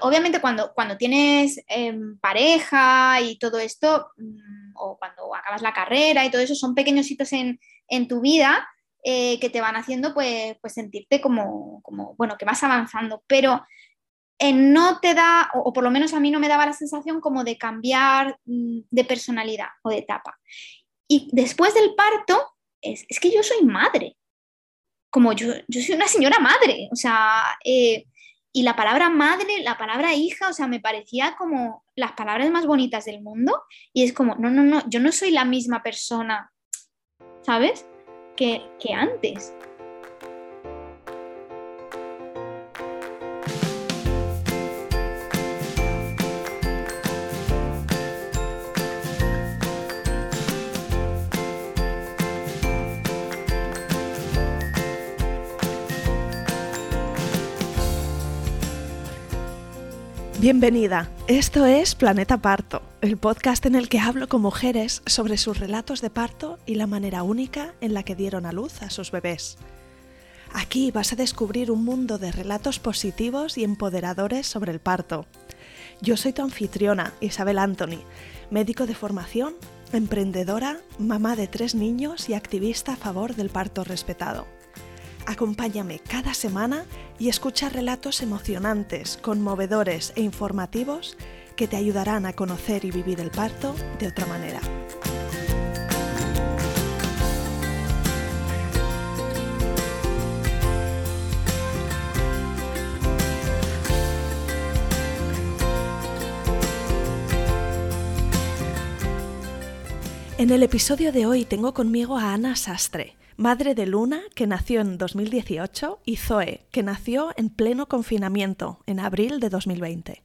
obviamente cuando, cuando tienes em, pareja y todo esto, mm, o cuando acabas la carrera y todo eso, son pequeños hitos en, tu vida eh, que te van haciendo pues, pues sentirte como, como, bueno, que vas avanzando, pero eh, no te da, o, por lo menos a mí no me daba la sensación como de cambiar mm, de personalidad o de etapa. Y después del parto, es, que yo soy madre, como yo, yo soy una señora madre, o sea, eh, y la palabra madre, la palabra hija, o sea, me parecía como las palabras más bonitas del mundo. Y es como, no, no, no, yo no soy la misma persona, ¿sabes? Que, que antes. Bienvenida, esto es Planeta Parto, el podcast en el que hablo con mujeres sobre sus relatos de parto y la manera única en la que dieron a luz a sus bebés. Aquí vas a descubrir un mundo de relatos positivos y empoderadores sobre el parto. Yo soy tu anfitriona, Isabel Anthony, médico de formación, emprendedora, mamá de tres niños y activista a favor del parto respetado. Acompáñame cada semana y escucha relatos emocionantes, conmovedores e informativos que te ayudarán a conocer y vivir el parto de otra manera. En el episodio de hoy tengo conmigo a Ana Sastre madre de Luna, que nació en 2018, y Zoe, que nació en pleno confinamiento, en abril de 2020.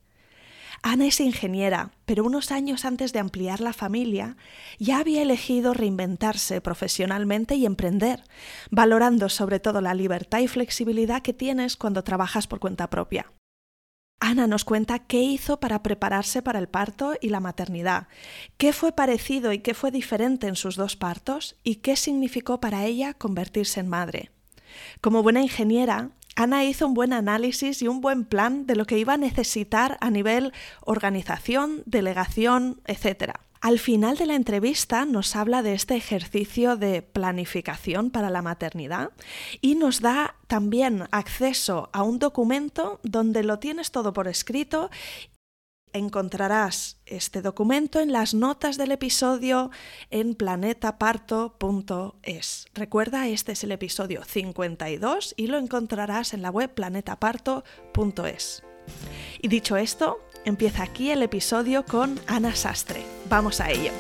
Ana es ingeniera, pero unos años antes de ampliar la familia ya había elegido reinventarse profesionalmente y emprender, valorando sobre todo la libertad y flexibilidad que tienes cuando trabajas por cuenta propia. Ana nos cuenta qué hizo para prepararse para el parto y la maternidad, qué fue parecido y qué fue diferente en sus dos partos y qué significó para ella convertirse en madre. Como buena ingeniera, Ana hizo un buen análisis y un buen plan de lo que iba a necesitar a nivel organización, delegación, etc. Al final de la entrevista nos habla de este ejercicio de planificación para la maternidad y nos da también acceso a un documento donde lo tienes todo por escrito encontrarás este documento en las notas del episodio en planetaparto.es. Recuerda, este es el episodio 52 y lo encontrarás en la web planetaparto.es. Y dicho esto, Empieza aquí el episodio con Ana Sastre. Vamos a ello.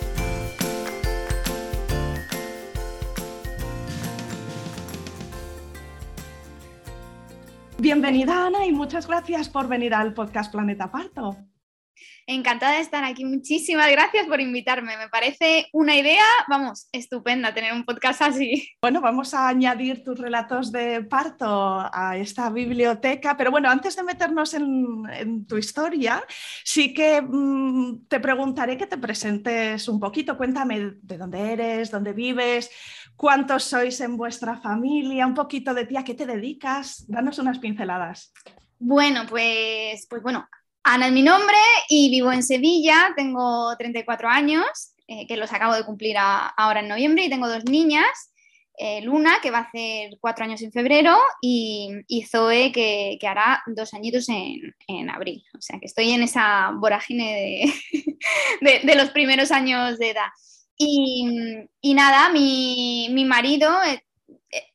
Bienvenida Ana y muchas gracias por venir al podcast Planeta Parto. Encantada de estar aquí. Muchísimas gracias por invitarme. Me parece una idea, vamos, estupenda tener un podcast así. Bueno, vamos a añadir tus relatos de parto a esta biblioteca, pero bueno, antes de meternos en, tu historia, sí que mm, te preguntaré que te presentes un poquito. Cuéntame de dónde eres, dónde vives, cuántos sois en vuestra familia, un poquito de ti, a qué te dedicas. Danos unas pinceladas. Bueno, pues, pues bueno, Ana es mi nombre y vivo en Sevilla, tengo 34 años, eh, que los acabo de cumplir ahora en noviembre y tengo dos niñas, eh, Luna, que va a hacer cuatro años en febrero, y, Zoe, que, hará dos añitos en, abril. O sea que estoy en esa vorágine de, los primeros años de edad. Y, nada, mi, mi marido eh,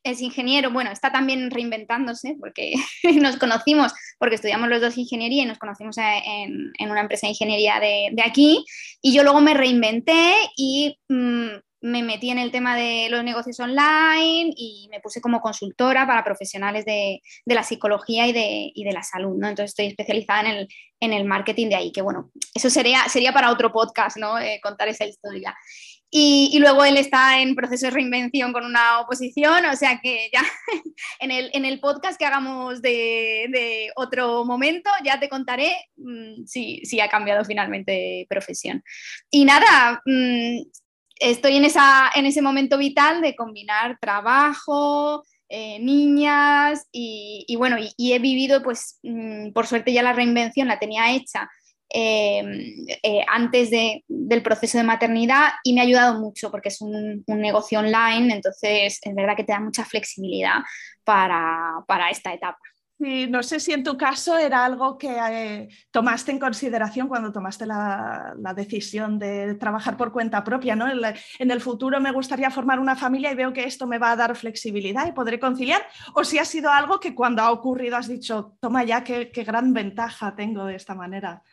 es ingeniero, bueno, está también reinventándose porque nos conocimos, porque estudiamos los dos ingeniería y nos conocimos en, una empresa de ingeniería de, aquí y yo luego me reinventé y mm, me metí en el tema de los negocios online y me puse como consultora para profesionales de, la psicología y de, la salud, ¿no? Entonces estoy especializada en el, en el marketing de ahí, que bueno, eso sería, sería para otro podcast, ¿no? Eh, contar esa historia. Y, luego él está en proceso de reinvención con una oposición, o sea que ya en el, en el podcast que hagamos de, otro momento ya te contaré mm, si, ha cambiado finalmente profesión. Y nada, mm, estoy en, esa, en ese momento vital de combinar trabajo, eh, niñas y, bueno, y, he vivido, pues mm, por suerte ya la reinvención la tenía hecha em, eh, antes del proceso de maternidad y me ha ayudado mucho porque es un, negocio online, entonces es verdad que te da mucha flexibilidad para esta etapa. Sí, no sé si en tu caso era algo que eh, tomaste en consideración cuando tomaste la, decisión de trabajar por cuenta propia, ¿no? En, el futuro me gustaría formar una familia y veo que esto me va a dar flexibilidad y podré conciliar, o si ha sido algo que cuando ha ocurrido has dicho, toma ya, qué gran ventaja tengo de esta manera.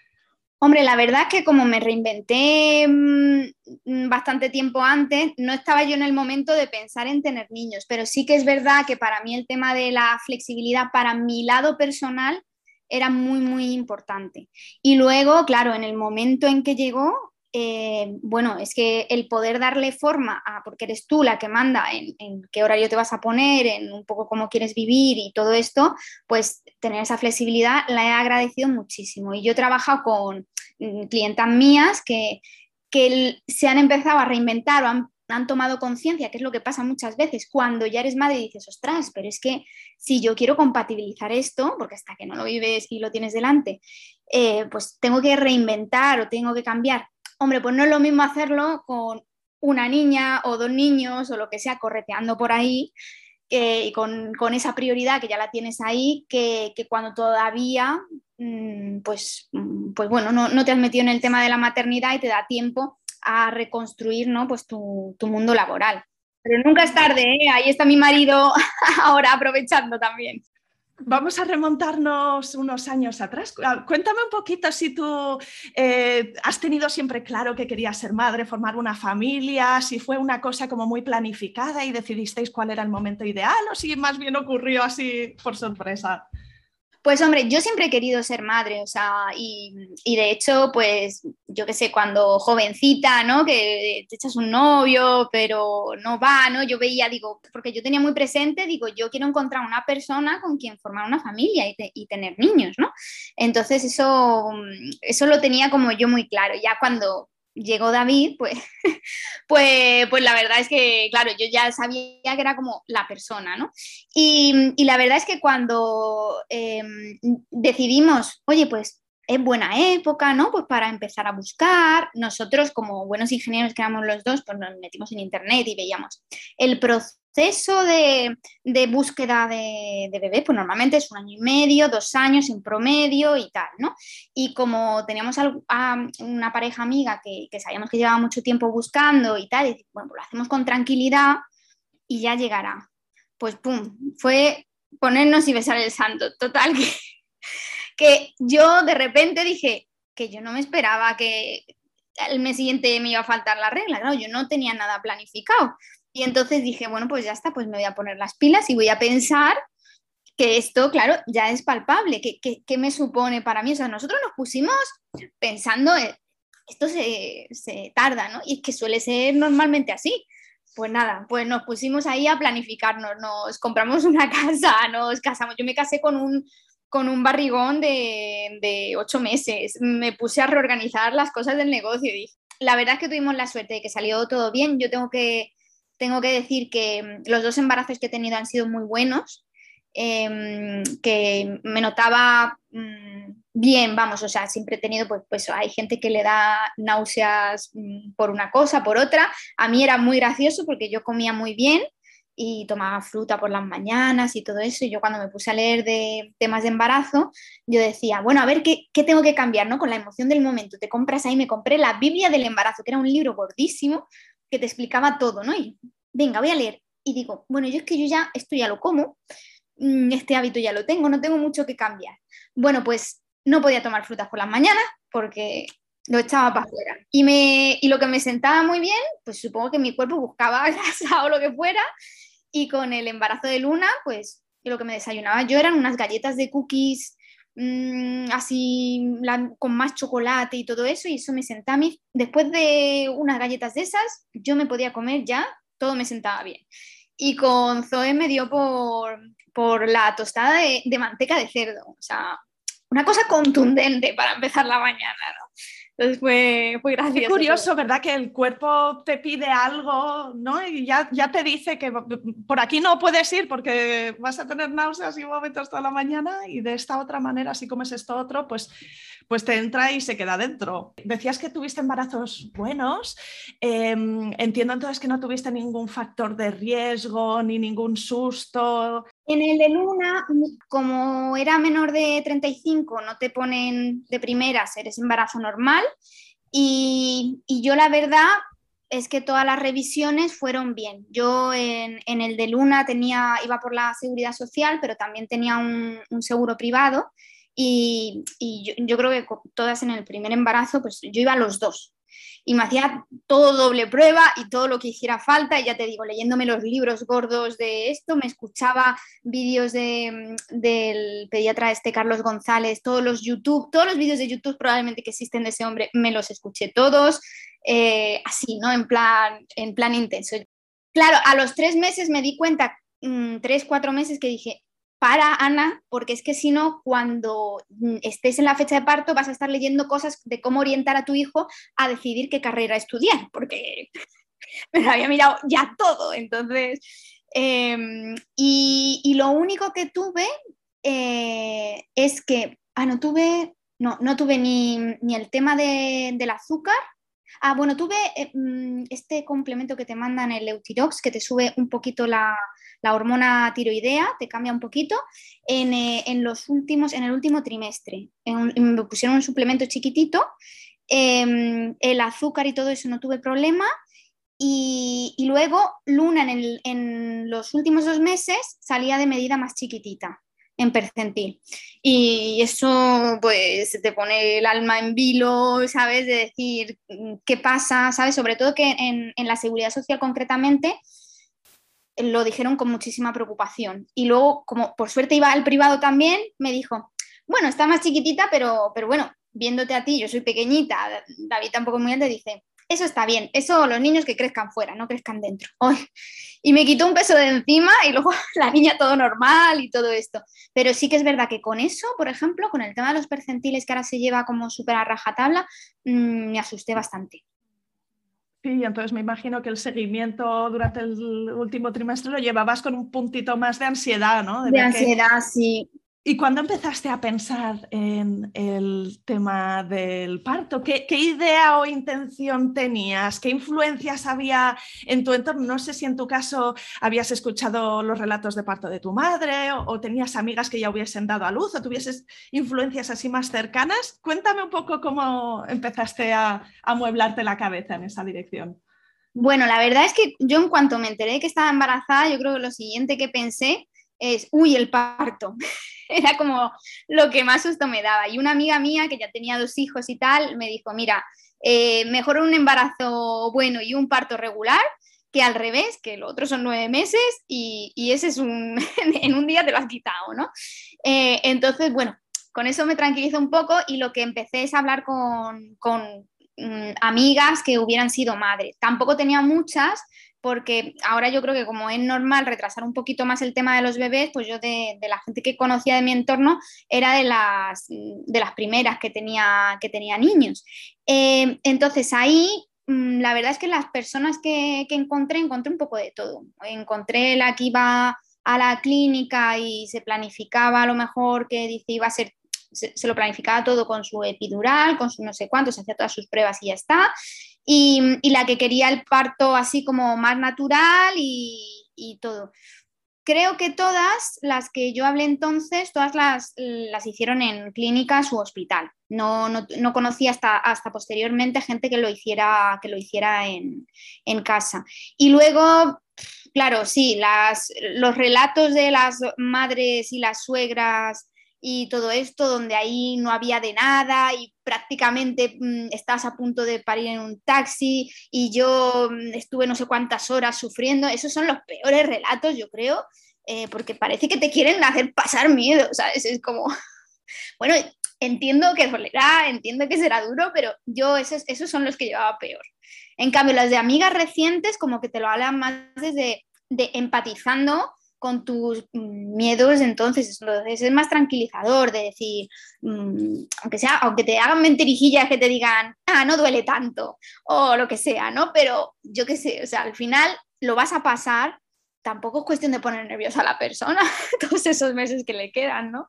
Hombre, la verdad es que como me reinventé mm, bastante tiempo antes, no estaba yo en el momento de pensar en tener niños, pero sí que es verdad que para mí el tema de la flexibilidad para mi lado personal era muy, muy importante. Y luego, claro, en el momento en que llegó, eh, bueno, es que el poder darle forma a, porque eres tú la que manda en, en, qué horario te vas a poner, en un poco cómo quieres vivir y todo esto, pues tener esa flexibilidad la he agradecido muchísimo. Y yo he trabajado con mm, clientas mías que, que se han empezado a reinventar o han, tomado conciencia, que es lo que pasa muchas veces, cuando ya eres madre y dices, ostras, pero es que si yo quiero compatibilizar esto, porque hasta que no lo vives y lo tienes delante, eh, pues tengo que reinventar o tengo que cambiar Hombre, pues no es lo mismo hacerlo con una niña o dos niños o lo que sea correteando por ahí y con, esa prioridad que ya la tienes ahí, que, cuando todavía, mm, pues, mm, pues bueno, no, te has metido en el tema de la maternidad y te da tiempo a reconstruir ¿no? pues tu, mundo laboral. Pero nunca es tarde, ¿eh? ahí está mi marido ahora aprovechando también. Vamos a remontarnos unos años atrás. Ah, cuéntame un poquito si tú eh, has tenido siempre claro que querías ser madre, formar una familia, si fue una cosa como muy planificada y decidisteis cuál era el momento ideal o si más bien ocurrió así por sorpresa. Pues hombre, yo siempre he querido ser madre, o sea, y, de hecho, pues yo qué sé, cuando jovencita, ¿no? Que te echas un novio, pero no va, ¿no? Yo veía, digo, porque yo tenía muy presente, digo, yo quiero encontrar una persona con quien formar una familia y, y tener niños, ¿no? Entonces eso, eso lo tenía como yo muy claro. Ya cuando llegó David, pues, pues, pues la verdad es que, claro, yo ya sabía que era como la persona, ¿no? Y, la verdad es que cuando em, decidimos, oye, pues es buena época, ¿no? Pues para empezar a buscar. Nosotros, como buenos ingenieros que éramos los dos, pues nos metimos en internet y veíamos el proceso proceso de, búsqueda de, bebé, pues normalmente es un año y medio, dos años en promedio y tal, ¿no? Y como teníamos una pareja amiga que, sabíamos que llevaba mucho tiempo buscando y tal, y bueno, pues lo hacemos con tranquilidad y ya llegará. Pues pum, fue ponernos y besar el santo. Total, que, que yo de repente dije que yo no me esperaba que el mes siguiente me iba a faltar la regla, claro, yo no tenía nada planificado. Y entonces dije, bueno, pues ya está, pues me voy a poner las pilas y voy a pensar que esto, claro, ya es palpable. ¿Qué, me supone para mí? O sea, nosotros nos pusimos pensando, esto se, tarda, ¿no? Y es que suele ser normalmente así. Pues nada, pues nos pusimos ahí a planificarnos, nos compramos una casa, nos casamos. Yo me casé con un, con un barrigón de, de ocho meses. Me puse a reorganizar las cosas del negocio y la verdad es que tuvimos la suerte de que salió todo bien. Yo tengo que tengo que decir que mm, los dos embarazos que he tenido han sido muy buenos, em, que me notaba mm, bien, vamos, o sea, siempre he tenido, pues, pues hay gente que le da náuseas mm, por una cosa, por otra. A mí era muy gracioso porque yo comía muy bien y tomaba fruta por las mañanas y todo eso. Y yo cuando me puse a leer de temas de embarazo, yo decía, bueno, a ver, ¿qué, qué tengo que cambiar? ¿no? Con la emoción del momento. Te compras ahí, me compré la Biblia del embarazo, que era un libro gordísimo, que te explicaba todo, ¿no? Y venga, voy a leer. Y digo, bueno, yo es que yo ya esto ya lo como, mm, este hábito ya lo tengo, no tengo mucho que cambiar. Bueno, pues no podía tomar frutas por las mañanas porque lo echaba para afuera. Y, me, y lo que me sentaba muy bien, pues supongo que mi cuerpo buscaba grasa o lo que fuera. Y con el embarazo de Luna, pues lo que me desayunaba yo eran unas galletas de cookies Mm, así con más chocolate y todo eso, y eso me sentaba a mí, después de unas galletas de esas, yo me podía comer ya, todo me sentaba bien. Y con Zoe me dio por, por la tostada de, manteca de cerdo, o sea, una cosa contundente para empezar la mañana, Entonces fue, fue gracioso. Es curioso, ¿verdad? Que el cuerpo te pide algo, ¿no? Y ya, ya te dice que por aquí no puedes ir porque vas a tener náuseas y vómitos toda la mañana y de esta otra manera, si comes esto otro, pues, pues te entra y se queda dentro. Decías que tuviste embarazos buenos. Em, entiendo entonces que no tuviste ningún factor de riesgo ni ningún susto. En el de Luna, como era menor de 35, no te ponen de primeras, eres embarazo normal. Y, yo la verdad es que todas las revisiones fueron bien. Yo en, el de Luna tenía, iba por la seguridad social, pero también tenía un, seguro privado. Y, yo, yo, creo que todas en el primer embarazo, pues yo iba a los dos y me hacía todo doble prueba y todo lo que hiciera falta, y ya te digo, leyéndome los libros gordos de esto, me escuchaba vídeos de, del pediatra este Carlos González, todos los YouTube, todos los vídeos de YouTube probablemente que existen de ese hombre, me los escuché todos, eh, así, ¿no? En plan, en plan intenso. Claro, a los tres meses me di cuenta, mm, tres, cuatro meses, que dije, para, Ana, porque es que si no, cuando mm, estés en la fecha de parto vas a estar leyendo cosas de cómo orientar a tu hijo a decidir qué carrera estudiar, porque me lo había mirado ya todo. Entonces, em, y, lo único que tuve eh, es que, ah, no tuve, no, no tuve ni, el tema del azúcar. Ah, bueno, tuve eh, mm, este complemento que te mandan, el Eutirox, que te sube un poquito la, la hormona tiroidea, te cambia un poquito, en, eh, los últimos, en el último trimestre. me pusieron un suplemento chiquitito, em, el azúcar y todo eso no tuve problema. Y, luego Luna en, en, los últimos dos meses salía de medida más chiquitita en percentil. Y eso pues te pone el alma en vilo, ¿sabes? De decir qué pasa, ¿sabes? Sobre todo que en, en la seguridad social concretamente lo dijeron con muchísima preocupación. Y luego, como por suerte iba al privado también, me dijo, bueno, está más chiquitita, pero, pero bueno, viéndote a ti, yo soy pequeñita, David tampoco muy grande, dice, eso está bien, eso los niños que crezcan fuera, no crezcan dentro. Y me quitó un peso de encima y luego la niña todo normal y todo esto. Pero sí que es verdad que con eso, por ejemplo, con el tema de los percentiles que ahora se lleva como súper a rajatabla, mm, me asusté bastante. Sí, entonces me imagino que el seguimiento durante el último trimestre lo llevabas con un puntito más de ansiedad, ¿no? De, ansiedad, sí. ¿Y cuándo empezaste a pensar en el tema del parto? ¿Qué, idea o intención tenías? ¿Qué influencias había en tu entorno? No sé si en tu caso habías escuchado los relatos de parto de tu madre o, tenías amigas que ya hubiesen dado a luz o tuvieses influencias así más cercanas. Cuéntame un poco cómo empezaste a amueblarte la cabeza en esa dirección. Bueno, la verdad es que yo en cuanto me enteré que estaba embarazada, yo creo que lo siguiente que pensé es, uy, el parto. Era como lo que más susto me daba. Y una amiga mía que ya tenía dos hijos y tal, me dijo, mira, eh, mejor un embarazo bueno y un parto regular que al revés, que lo otro son nueve meses y, ese es un, en un día te lo has quitado, ¿no? Eh, entonces, bueno, con eso me tranquilizo un poco y lo que empecé es hablar con, con mm, amigas que hubieran sido madres. Tampoco tenía muchas, porque ahora yo creo que como es normal retrasar un poquito más el tema de los bebés, pues yo de, la gente que conocía de mi entorno era de las, de las primeras que tenía, que tenía niños. Eh, entonces ahí mm, la verdad es que las personas que, encontré, encontré un poco de todo. Encontré la que iba a la clínica y se planificaba a lo mejor que dice iba a ser se, se, lo planificaba todo con su epidural, con su no sé cuánto, se hacía todas sus pruebas y ya está y, la que quería el parto así como más natural y, todo. Creo que todas las que yo hablé entonces, todas las, las hicieron en clínicas u hospital. No, no, no, conocía hasta, hasta posteriormente gente que lo hiciera, que lo hiciera en, en casa. Y luego, claro, sí, las, los relatos de las madres y las suegras y todo esto, donde ahí no había de nada y prácticamente mm, estás a punto de parir en un taxi y yo mm, estuve no sé cuántas horas sufriendo. Esos son los peores relatos, yo creo, eh, porque parece que te quieren hacer pasar miedo, ¿sabes? Es como, bueno, entiendo que dolerá, entiendo que será duro, pero yo esos, esos son los que llevaba peor. En cambio, las de amigas recientes como que te lo hablan más desde de empatizando con tus miedos, entonces, es más tranquilizador de decir, mm, aunque sea, aunque te hagan mentirijillas que te digan, ah, no duele tanto, o lo que sea, ¿no? Pero yo qué sé, o sea, al final lo vas a pasar, tampoco es cuestión de poner nerviosa a la persona todos esos meses que le quedan, ¿no?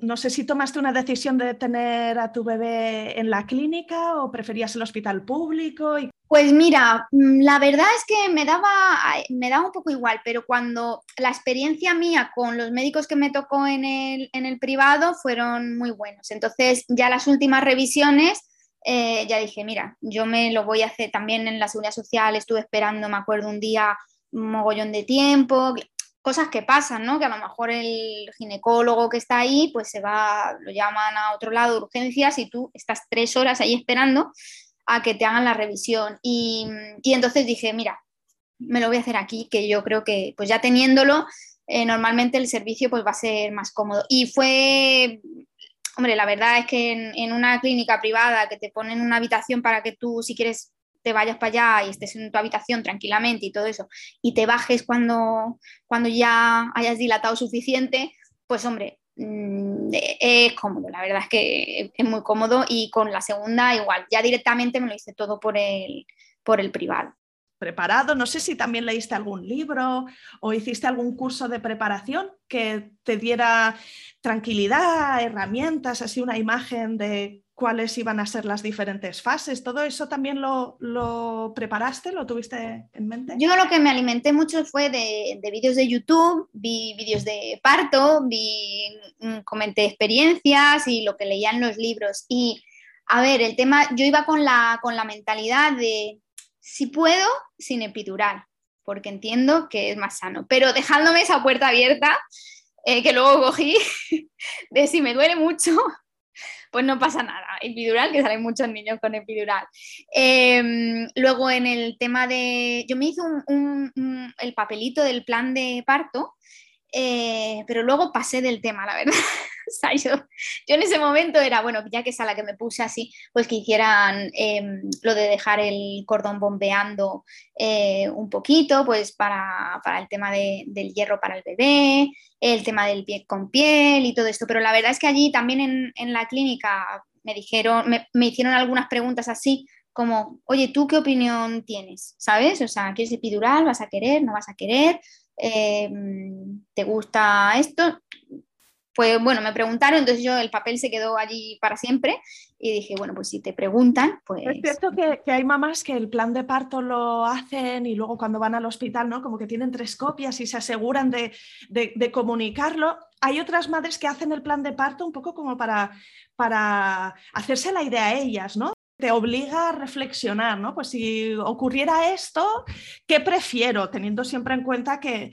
No sé si tomaste una decisión de tener a tu bebé en la clínica o preferías el hospital público. Pues mira, mm, la verdad es que me daba, me daba un poco igual, pero cuando la experiencia mía con los médicos que me tocó en el, en el privado fueron muy buenos. Entonces ya las últimas revisiones eh, ya dije, mira, yo me lo voy a hacer también en la seguridad social, estuve esperando, me acuerdo un día, un mogollón de tiempo, cosas que pasan, ¿no? Que a lo mejor el ginecólogo que está ahí, pues se va, lo llaman a otro lado de urgencias y tú estás tres horas ahí esperando a que te hagan la revisión. Y, entonces dije, mira, me lo voy a hacer aquí, que yo creo que pues ya teniéndolo, eh, normalmente el servicio pues va a ser más cómodo. Y fue, hombre, la verdad es que en, en una clínica privada que te ponen una habitación para que tú, si quieres te vayas para allá y estés en tu habitación tranquilamente y todo eso, y te bajes cuando, cuando ya hayas dilatado suficiente, pues hombre, es cómodo, la verdad es que es muy cómodo y con la segunda igual, ya directamente me lo hice todo por el, por el privado. Preparado, no sé si también leíste algún libro o hiciste algún curso de preparación que te diera tranquilidad, herramientas, así una imagen de cuáles iban a ser las diferentes fases. ¿Todo eso también lo, preparaste? ¿Lo tuviste en mente? Yo lo que me alimenté mucho fue de, vídeos de YouTube, vi vídeos de parto, vi, mm, comenté experiencias y lo que leía en los libros. Y a ver, el tema, yo iba con la, con la mentalidad de si puedo, sin epidural, porque entiendo que es más sano, pero dejándome esa puerta abierta, eh, que luego cogí, de si me duele mucho, pues no pasa nada. Epidural, que salen muchos niños con epidural. Em, luego en el tema de, yo me hice el papelito del plan de parto, eh, pero luego pasé del tema, la verdad. yo, en ese momento era, bueno, ya que es a la que me puse así, pues que hicieran em, lo de dejar el cordón bombeando eh, un poquito, pues para, el tema del hierro para el bebé, el tema del pie con piel y todo esto. Pero la verdad es que allí también en, la clínica me dijeron, me, hicieron algunas preguntas así como, oye, ¿tú qué opinión tienes? ¿Sabes? O sea, ¿quieres epidural? ¿Vas a querer? ¿No vas a querer? Em, ¿Te gusta esto? Pues bueno, me preguntaron, entonces yo el papel se quedó allí para siempre y dije, bueno, pues si te preguntan, pues... Es cierto que, hay mamás que el plan de parto lo hacen y luego cuando van al hospital, ¿no? Como que tienen tres copias y se aseguran de, de comunicarlo. Hay otras madres que hacen el plan de parto un poco como para, para hacerse la idea a ellas, ¿no? Te obliga a reflexionar, ¿no? Pues si ocurriera esto, ¿qué prefiero? Teniendo siempre en cuenta que,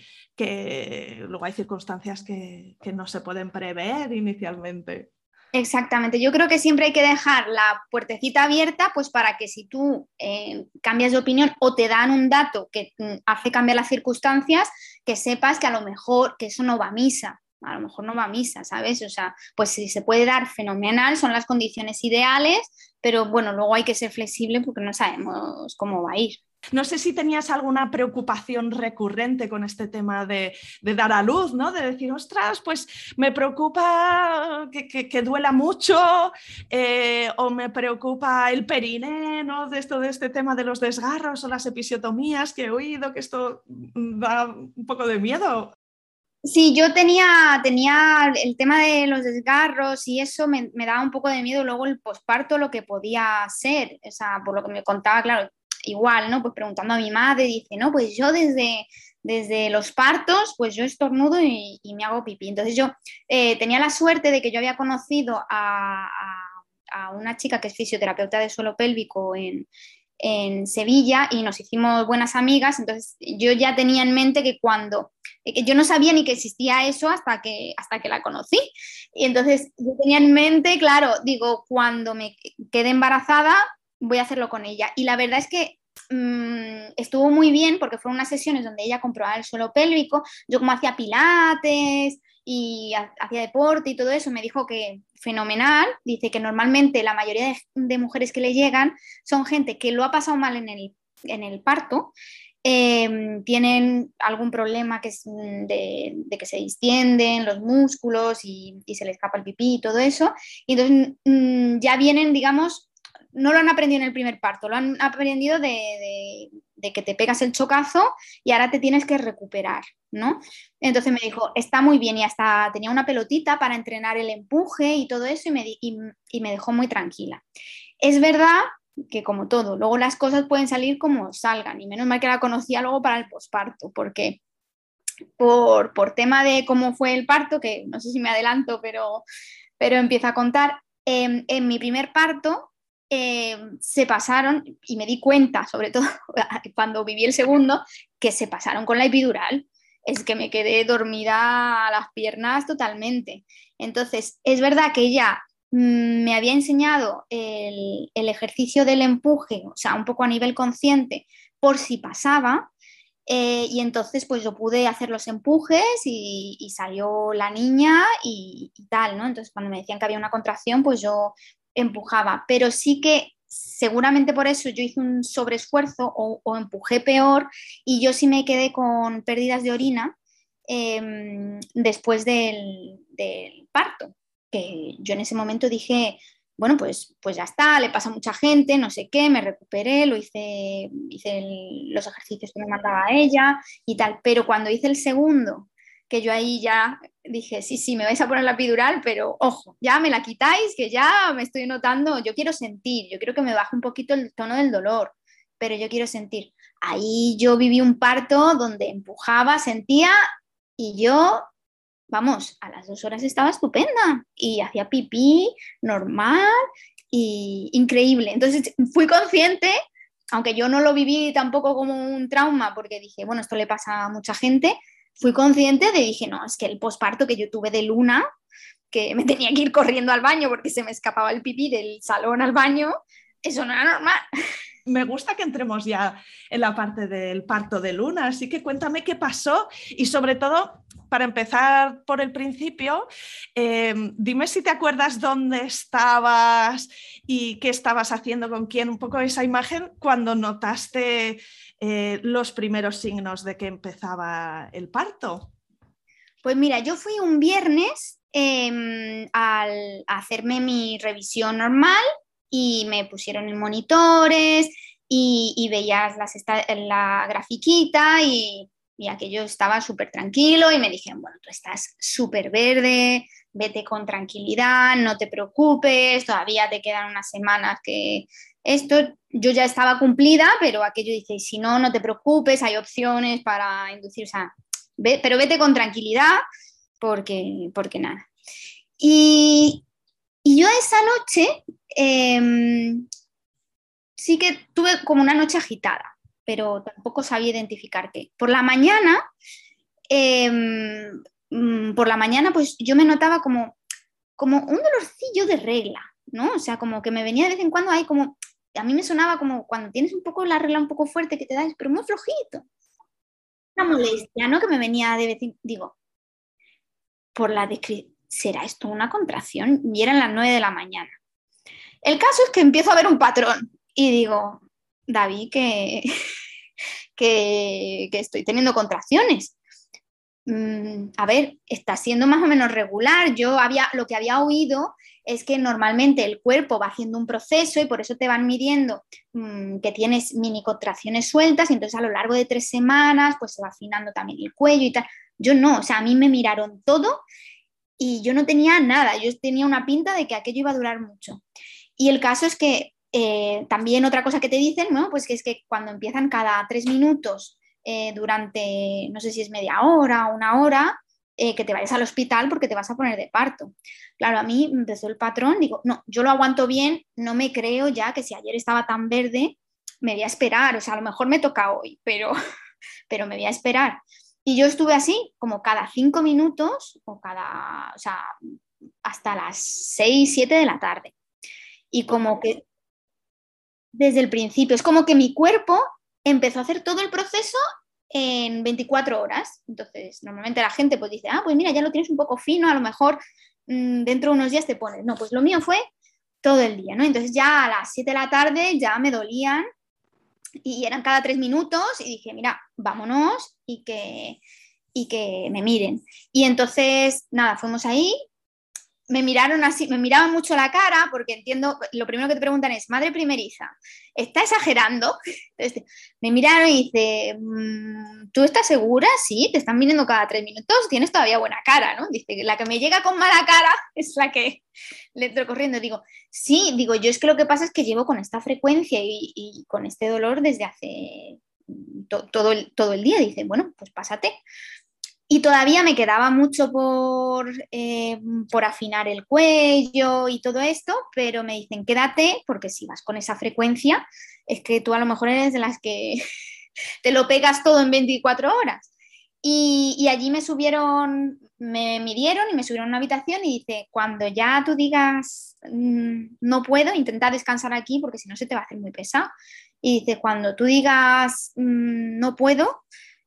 luego hay circunstancias que, no se pueden prever inicialmente. Exactamente, yo creo que siempre hay que dejar la puertecita abierta, pues para que si tú eh, cambias de opinión o te dan un dato que mm, hace cambiar las circunstancias, que sepas que a lo mejor que eso no va a misa, a lo mejor no va a misa, ¿sabes? O sea, pues si se puede dar fenomenal, son las condiciones ideales, pero bueno, luego hay que ser flexible porque no sabemos cómo va a ir. No sé si tenías alguna preocupación recurrente con este tema de, dar a luz, ¿no? De decir, ostras, pues me preocupa que, duela mucho eh, o me preocupa el periné, ¿no? De esto, de este tema de los desgarros o las episiotomías que he oído, que esto da un poco de miedo. Sí, yo tenía, tenía el tema de los desgarros y eso me, daba un poco de miedo luego el posparto, lo que podía ser, o sea, por lo que me contaba, claro, igual, ¿no? Pues preguntando a mi madre, dice, no, pues yo desde, desde los partos, pues yo estornudo y, y me hago pipí. Entonces yo eh, tenía la suerte de que yo había conocido a, a, una chica que es fisioterapeuta de suelo pélvico en, en Sevilla y nos hicimos buenas amigas, entonces yo ya tenía en mente que cuando, que yo no sabía ni que existía eso hasta que, hasta que la conocí. Y entonces yo tenía en mente, claro, digo, cuando me quede embarazada, voy a hacerlo con ella. Y la verdad es que mm, estuvo muy bien porque fueron unas sesiones donde ella comprobaba el suelo pélvico, yo como hacía pilates, y hacía deporte y todo eso, me dijo que fenomenal. Dice que normalmente la mayoría de, mujeres que le llegan son gente que lo ha pasado mal en el, en el parto Em, tienen algún problema que es mm, de, que se distienden los músculos y, se les escapa el pipí y todo eso. Y entonces mm, ya vienen, digamos, no lo han aprendido en el primer parto, lo han aprendido de, que te pegas el chocazo y ahora te tienes que recuperar, ¿no? Entonces me dijo, está muy bien y hasta tenía una pelotita para entrenar el empuje y todo eso y me, y me dejó muy tranquila. Es verdad que como todo, luego las cosas pueden salir como salgan y menos mal que la conocía luego para el posparto, porque por, tema de cómo fue el parto, que no sé si me adelanto, pero, pero empiezo a contar, em, en mi primer parto em, se pasaron, y me di cuenta, sobre todo cuando viví el segundo, que se pasaron con la epidural. Es que me quedé dormida a las piernas totalmente. Entonces, es verdad que Mm, me había enseñado el, ejercicio del empuje, o sea, un poco a nivel consciente, por si pasaba. Eh, y entonces, pues yo pude hacer los empujes y, salió la niña y, tal, ¿no? Entonces, cuando me decían que había una contracción, pues yo empujaba. Pero sí que seguramente por eso yo hice un sobreesfuerzo o, empujé peor y yo sí me quedé con pérdidas de orina em, después del parto que yo en ese momento dije, bueno, pues, pues ya está, le pasa a mucha gente, no sé qué, me recuperé, lo hice, hice los ejercicios que me mandaba ella y tal, pero cuando hice el segundo, que yo ahí ya dije, sí, sí, me vais a poner la epidural, pero ojo, ya me la quitáis, que ya me estoy notando, yo quiero sentir, yo quiero que me baje un poquito el tono del dolor, pero yo quiero sentir. Ahí yo viví un parto donde empujaba, sentía y yo vamos, a las dos horas estaba estupenda y hacía pipí normal y increíble. Entonces fui consciente, aunque yo no lo viví tampoco como un trauma, porque dije, bueno, esto le pasa a mucha gente, fui consciente de, dije, no, es que el posparto que yo tuve de luna, que me tenía que ir corriendo al baño porque se me escapaba el pipí del salón al baño, eso no era normal. Me gusta que entremos ya en la parte del parto de luna, así que cuéntame qué pasó y sobre todo para empezar por el principio, eh, dime si te acuerdas dónde estabas y qué estabas haciendo con quién, un poco esa imagen cuando notaste eh, los primeros signos de que empezaba el parto. Pues mira, yo fui un viernes em, al hacerme mi revisión normal y me pusieron en monitores y, veías la grafiquita y y aquello estaba súper tranquilo y me dijeron, bueno, tú estás súper verde, vete con tranquilidad, no te preocupes, todavía te quedan unas semanas que esto, yo ya estaba cumplida, pero aquello dice, si no, no te preocupes, hay opciones para inducir, o sea, pero vete con tranquilidad porque, porque nada. Y, yo esa noche em, sí que tuve como una noche agitada pero tampoco sabía identificar qué. Por la mañana, em, mm, por la mañana, pues yo me notaba como, como un dolorcillo de regla, ¿no? O sea, como que me venía de vez en cuando ahí como, a mí me sonaba como cuando tienes un poco la regla un poco fuerte que te das, pero muy flojito. Una molestia, ¿no? Que me venía de vez en digo, por la descripción, ¿será esto una contracción? Y eran las nueve de la mañana. El caso es que empiezo a ver un patrón y digo, David, que, que, estoy teniendo contracciones. Mm, a ver, está siendo más o menos regular. Yo había, lo que había oído es que normalmente el cuerpo va haciendo un proceso y por eso te van midiendo mm, que tienes mini contracciones sueltas y entonces a lo largo de tres semanas pues se va afinando también el cuello y tal. Yo no, o sea, a mí me miraron todo y yo no tenía nada, yo tenía una pinta de que aquello iba a durar mucho. Y el caso es que eh, también otra cosa que te dicen, ¿no? Pues que es que cuando empiezan cada tres minutos eh, durante, no sé si es media hora o una hora, eh, que te vayas al hospital porque te vas a poner de parto. Claro, a mí empezó el patrón, digo, no, yo lo aguanto bien, no me creo ya que si ayer estaba tan verde, me voy a esperar, o sea, a lo mejor me toca hoy, pero, pero me voy a esperar. Y yo estuve así, como cada cinco minutos, o cada, o sea, hasta las seis, siete de la tarde. Y como que desde el principio. Es como que mi cuerpo empezó a hacer todo el proceso en 24 horas. Entonces, normalmente la gente pues dice, ah, pues mira, ya lo tienes un poco fino, a lo mejor mm, dentro de unos días te pones. No, pues lo mío fue todo el día, ¿no? Entonces ya a las 7 de la tarde ya me dolían y eran cada tres minutos y dije, mira, vámonos y que, y que me miren. Y entonces, nada, fuimos ahí, me miraron así, me miraban mucho la cara porque entiendo, lo primero que te preguntan es, madre primeriza, ¿está exagerando? me miraron y dice, mm, ¿tú estás segura? Sí, te están viniendo cada tres minutos, tienes todavía buena cara, ¿no? Dice, la que me llega con mala cara es la que le entro corriendo. Digo, sí, digo, yo es que lo que pasa es que llevo con esta frecuencia y, con este dolor desde hace todo, el, todo el día. Dice, bueno, pues pásate. Y todavía me quedaba mucho por, eh, por afinar el cuello y todo esto, pero me dicen, quédate, porque si vas con esa frecuencia, es que tú a lo mejor eres de las que te lo pegas todo en 24 horas. Y, allí me subieron, me midieron y me subieron a una habitación y dice, cuando ya tú digas, mm, no puedo, intenta descansar aquí porque si no se te va a hacer muy pesado. Y dice, cuando tú digas, mm, no puedo,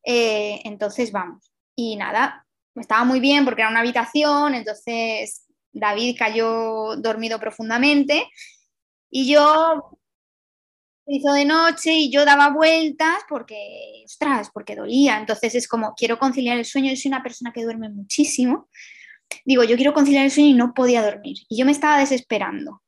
eh, entonces vamos. Y nada, estaba muy bien porque era una habitación, entonces David cayó dormido profundamente y yo hizo de noche y yo daba vueltas porque, ostras, porque dolía. Entonces es como, quiero conciliar el sueño, yo soy una persona que duerme muchísimo. Digo, yo quiero conciliar el sueño y no podía dormir. Y yo me estaba desesperando.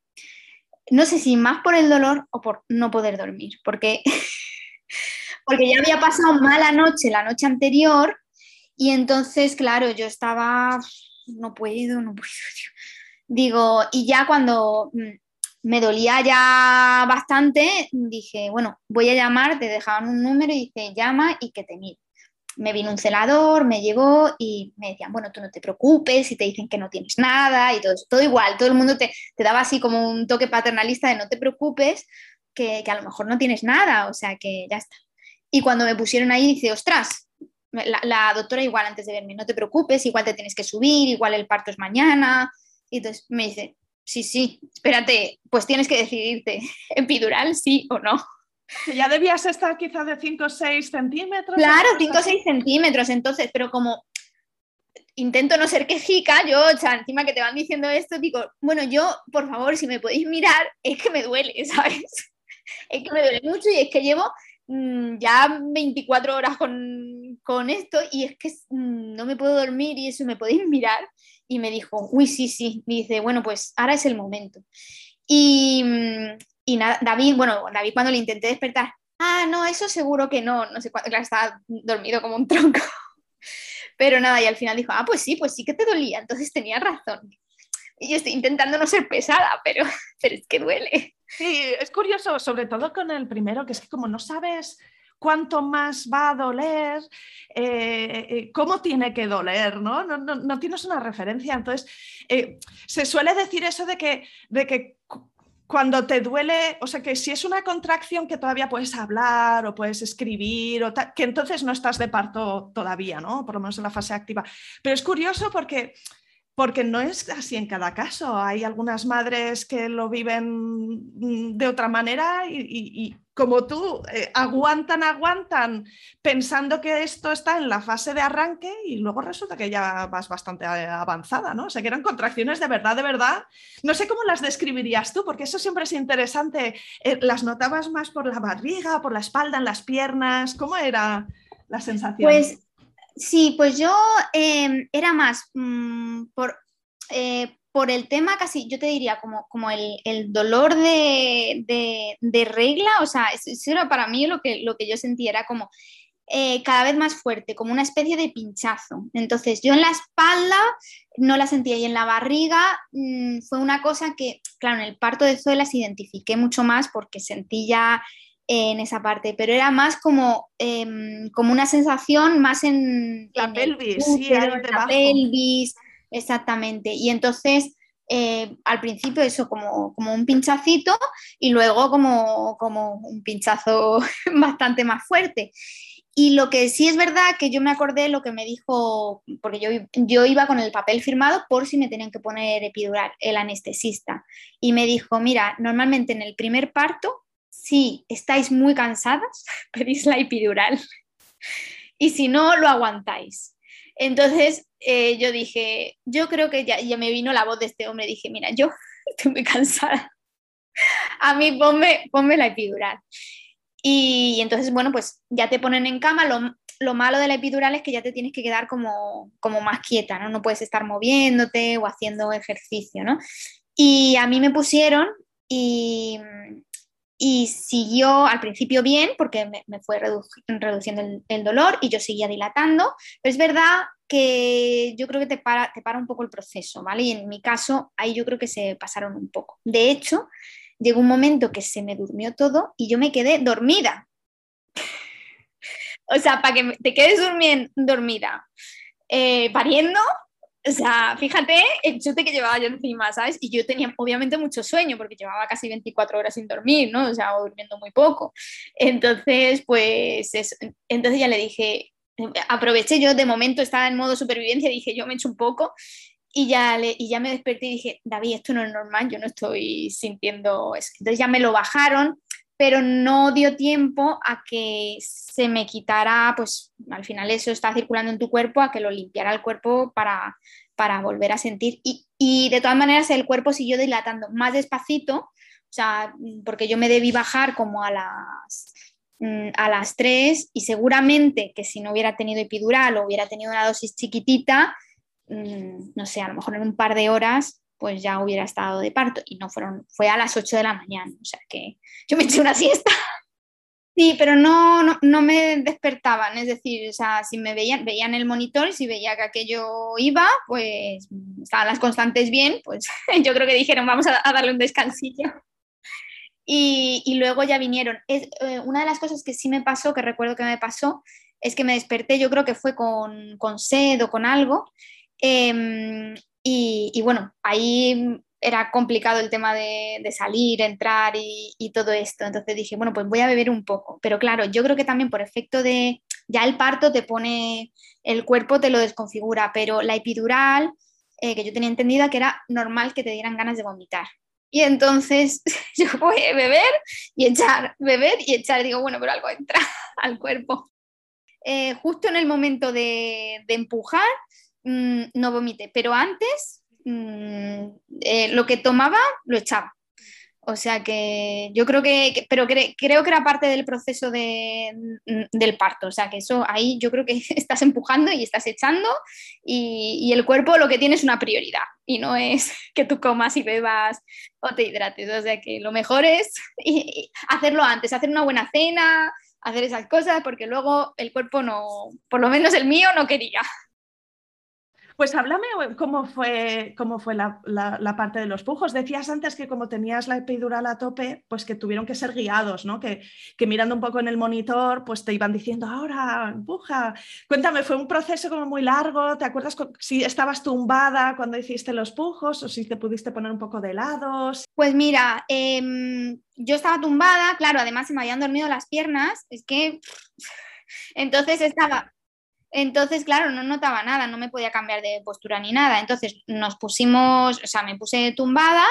No sé si más por el dolor o por no poder dormir, porque, porque ya había pasado mala noche la noche anterior y entonces, claro, yo estaba, no puedo, no puedo. Digo, y ya cuando mm, me dolía ya bastante, dije, bueno, voy a llamar, te dejaban un número y dice, llama y que te mire. Me vino un celador, me llegó y me decían, bueno, tú no te preocupes, y te dicen que no tienes nada y todo todo igual, todo el mundo te, te daba así como un toque paternalista de no te preocupes, que, que a lo mejor no tienes nada, o sea que ya está. Y cuando me pusieron ahí, dice, ostras, la, doctora igual antes de verme, no te preocupes, igual te tienes que subir, igual el parto es mañana. Y entonces me dice, sí, sí, espérate, pues tienes que decidirte, epidural, sí o no. Ya debías estar quizá de 5 o 6 centímetros. Claro, 5 o 6 centímetros, entonces, pero como intento no ser quejica, yo, o sea, encima que te van diciendo esto, digo, bueno, yo, por favor, si me podéis mirar, es que me duele, ¿sabes? Es que me duele mucho y es que llevo ya 24 horas con, esto y es que mm, no me puedo dormir y eso me podéis mirar. Y me dijo, uy, sí, sí. Me dice, bueno, pues ahora es el momento. Y, mm, y nada, David, bueno, David cuando le intenté despertar, ah, no, eso seguro que no, no sé cuánto, claro, estaba dormido como un tronco. Pero nada, y al final dijo, ah, pues sí, pues sí que te dolía, entonces tenía razón. Y yo estoy intentando no ser pesada, pero, pero es que duele. Sí, es curioso, sobre todo con el primero, que es que como no sabes cuánto más va a doler, eh, eh, cómo tiene que doler, ¿no? No, tienes una referencia. Entonces, eh, se suele decir eso de que, de que cuando te duele, o sea, que si es una contracción que todavía puedes hablar o puedes escribir, o que entonces no estás de parto todavía, ¿no? Por lo menos en la fase activa. Pero es curioso porque porque no es así en cada caso. Hay algunas madres que lo viven de otra manera y, como tú, eh, aguantan, aguantan pensando que esto está en la fase de arranque y luego resulta que ya vas bastante eh, avanzada, ¿no? O sea, que eran contracciones de verdad, de verdad. No sé cómo las describirías tú, porque eso siempre es interesante. Eh, ¿Las notabas más por la barriga, por la espalda, en las piernas? ¿Cómo era la sensación? Pues Sí, pues yo em, era más mm, por, eh, por el tema casi, yo te diría, como, como el, dolor de, regla, o sea, eso era para mí lo que, lo que yo sentía, era como eh, cada vez más fuerte, como una especie de pinchazo. Entonces yo en la espalda no la sentía y en la barriga mm, fue una cosa que, claro, en el parto de Zoe las identifiqué mucho más porque sentía en esa parte, pero era más como, em, como una sensación más en la pelvis, sí, la pelvis, exactamente. Y entonces, eh, al principio eso como, como, un pinchacito y luego como, como un pinchazo bastante más fuerte. Y lo que sí es verdad que yo me acordé lo que me dijo, porque yo, yo iba con el papel firmado por si me tenían que poner epidural, el anestesista. Y me dijo, mira, normalmente en el primer parto si estáis muy cansadas, pedís la epidural. Y si no, lo aguantáis. Entonces eh, yo dije, yo creo que ya, ya me vino la voz de este hombre. Dije, mira, yo estoy muy cansada. A mí ponme, ponme la epidural. Y, entonces, bueno, pues ya te ponen en cama. Lo, malo de la epidural es que ya te tienes que quedar como, como más quieta, ¿no? No puedes estar moviéndote o haciendo ejercicio, ¿no? Y a mí me pusieron y, y siguió al principio bien porque me, fue reduciendo el, dolor y yo seguía dilatando, pero es verdad que yo creo que te para, te para un poco el proceso, ¿vale? Y en mi caso ahí yo creo que se pasaron un poco. De hecho, llegó un momento que se me durmió todo y yo me quedé dormida. o sea, para que te quedes dormida, eh, pariendo, o sea, fíjate el chute que llevaba yo encima, ¿sabes? Y yo tenía obviamente mucho sueño porque llevaba casi 24 horas sin dormir, ¿no? O sea, durmiendo muy poco. Entonces, pues, entonces ya le dije, aproveché yo, de momento estaba en modo supervivencia, dije, yo me echo un poco y ya, le, y ya me desperté y dije, David, esto no es normal, yo no estoy sintiendo eso. Entonces ya me lo bajaron, pero no dio tiempo a que se me quitara, pues al final eso está circulando en tu cuerpo, a que lo limpiara el cuerpo para, para volver a sentir. Y, y, de todas maneras el cuerpo siguió dilatando más despacito, o sea, porque yo me debí bajar como a las, mm, a las 3 y seguramente que si no hubiera tenido epidural o hubiera tenido una dosis chiquitita, mm, no sé, a lo mejor en un par de horas pues ya hubiera estado de parto y no fueron, fue a las 8 de la mañana, o sea que yo me eché una siesta. Sí, pero no, no, me despertaban, es decir, o sea, si me veían, veían el monitor y si veía que aquello iba, pues estaban las constantes bien, pues yo creo que dijeron vamos a, darle un descansillo. Y, y luego ya vinieron. Es, eh, una de las cosas que sí me pasó, que recuerdo que me pasó, es que me desperté, yo creo que fue con, con sed o con algo, eh, y, bueno, ahí era complicado el tema de, salir, entrar y, todo esto. Entonces dije, bueno, pues voy a beber un poco. Pero claro, yo creo que también por efecto de, ya el parto te pone, el cuerpo te lo desconfigura, pero la epidural, eh, que yo tenía entendida que era normal que te dieran ganas de vomitar. Y entonces yo voy a beber y echar, beber y echar. Digo, bueno, pero algo entra al cuerpo. Eh, justo en el momento de, de empujar, Mm, no vomité, pero antes mm, eh, lo que tomaba lo echaba. O sea que yo creo que, pero creo que era parte del proceso mm, del parto. O sea que eso ahí yo creo que estás empujando y estás echando y, el cuerpo lo que tiene es una prioridad y no es que tú comas y bebas o te hidrates. O sea que lo mejor es hacerlo antes, hacer una buena cena, hacer esas cosas porque luego el cuerpo no, por lo menos el mío no quería. Pues háblame cómo fue, cómo fue la, parte de los pujos. Decías antes que como tenías la epidural a tope, pues que tuvieron que ser guiados, ¿no? Que, mirando un poco en el monitor, pues te iban diciendo, ahora, empuja. Cuéntame, ¿fue un proceso como muy largo? ¿Te acuerdas si estabas tumbada cuando hiciste los pujos o si te pudiste poner un poco de lados? Pues mira, em, yo estaba tumbada, claro, además se me habían dormido las piernas, es que... Entonces estaba, entonces, claro, no notaba nada, no me podía cambiar de postura ni nada. Entonces nos pusimos, o sea, me puse tumbada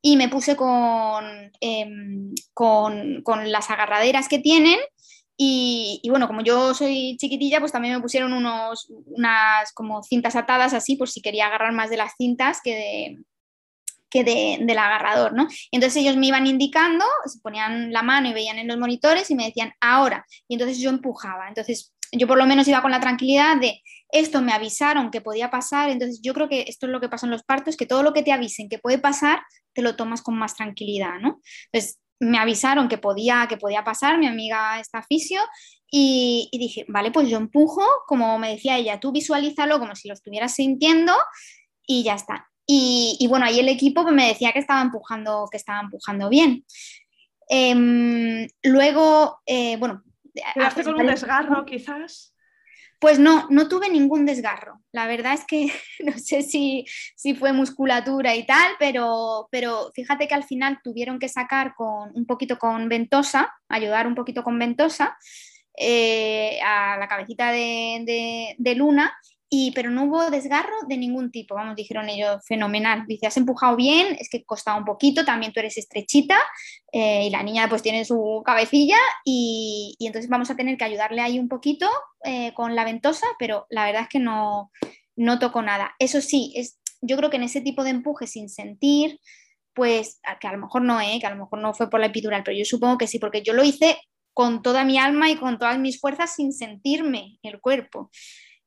y me puse con, em, con, las agarraderas que tienen. Y, bueno, como yo soy chiquitilla, pues también me pusieron unos, unas como cintas atadas así, por si quería agarrar más de las cintas que de, que del agarrador, ¿no? entonces ellos me iban indicando, se ponían la mano y veían en los monitores y me decían, ahora. Y entonces yo empujaba. Entonces yo por lo menos iba con la tranquilidad de esto me avisaron que podía pasar, entonces yo creo que esto es lo que pasa en los partos, que todo lo que te avisen que puede pasar, te lo tomas con más tranquilidad, ¿no? Entonces me avisaron que podía, que podía pasar, mi amiga está fisio, y, dije, vale, pues yo empujo, como me decía ella, tú visualízalo como si lo estuvieras sintiendo y ya está. Y, bueno, ahí el equipo me decía que estaba empujando, que estaba empujando bien. Em, luego, eh, bueno, ¿Quedaste con un desgarro quizás? Pues no, no tuve ningún desgarro. La verdad es que no sé si, si fue musculatura y tal, pero, pero fíjate que al final tuvieron que sacar con un poquito con ventosa, ayudar un poquito con ventosa eh, a la cabecita de, de Luna pero no hubo desgarro de ningún tipo, vamos, dijeron ellos, fenomenal. Dice, has empujado bien, es que costaba un poquito, también tú eres estrechita eh, y la niña pues tiene su cabecilla y, entonces vamos a tener que ayudarle ahí un poquito eh, con la ventosa, pero la verdad es que no, no tocó nada. Eso sí, es, yo creo que en ese tipo de empuje sin sentir, pues que a lo mejor no, ¿eh? que a lo mejor no fue por la epidural, pero yo supongo que sí, porque yo lo hice con toda mi alma y con todas mis fuerzas sin sentirme el cuerpo.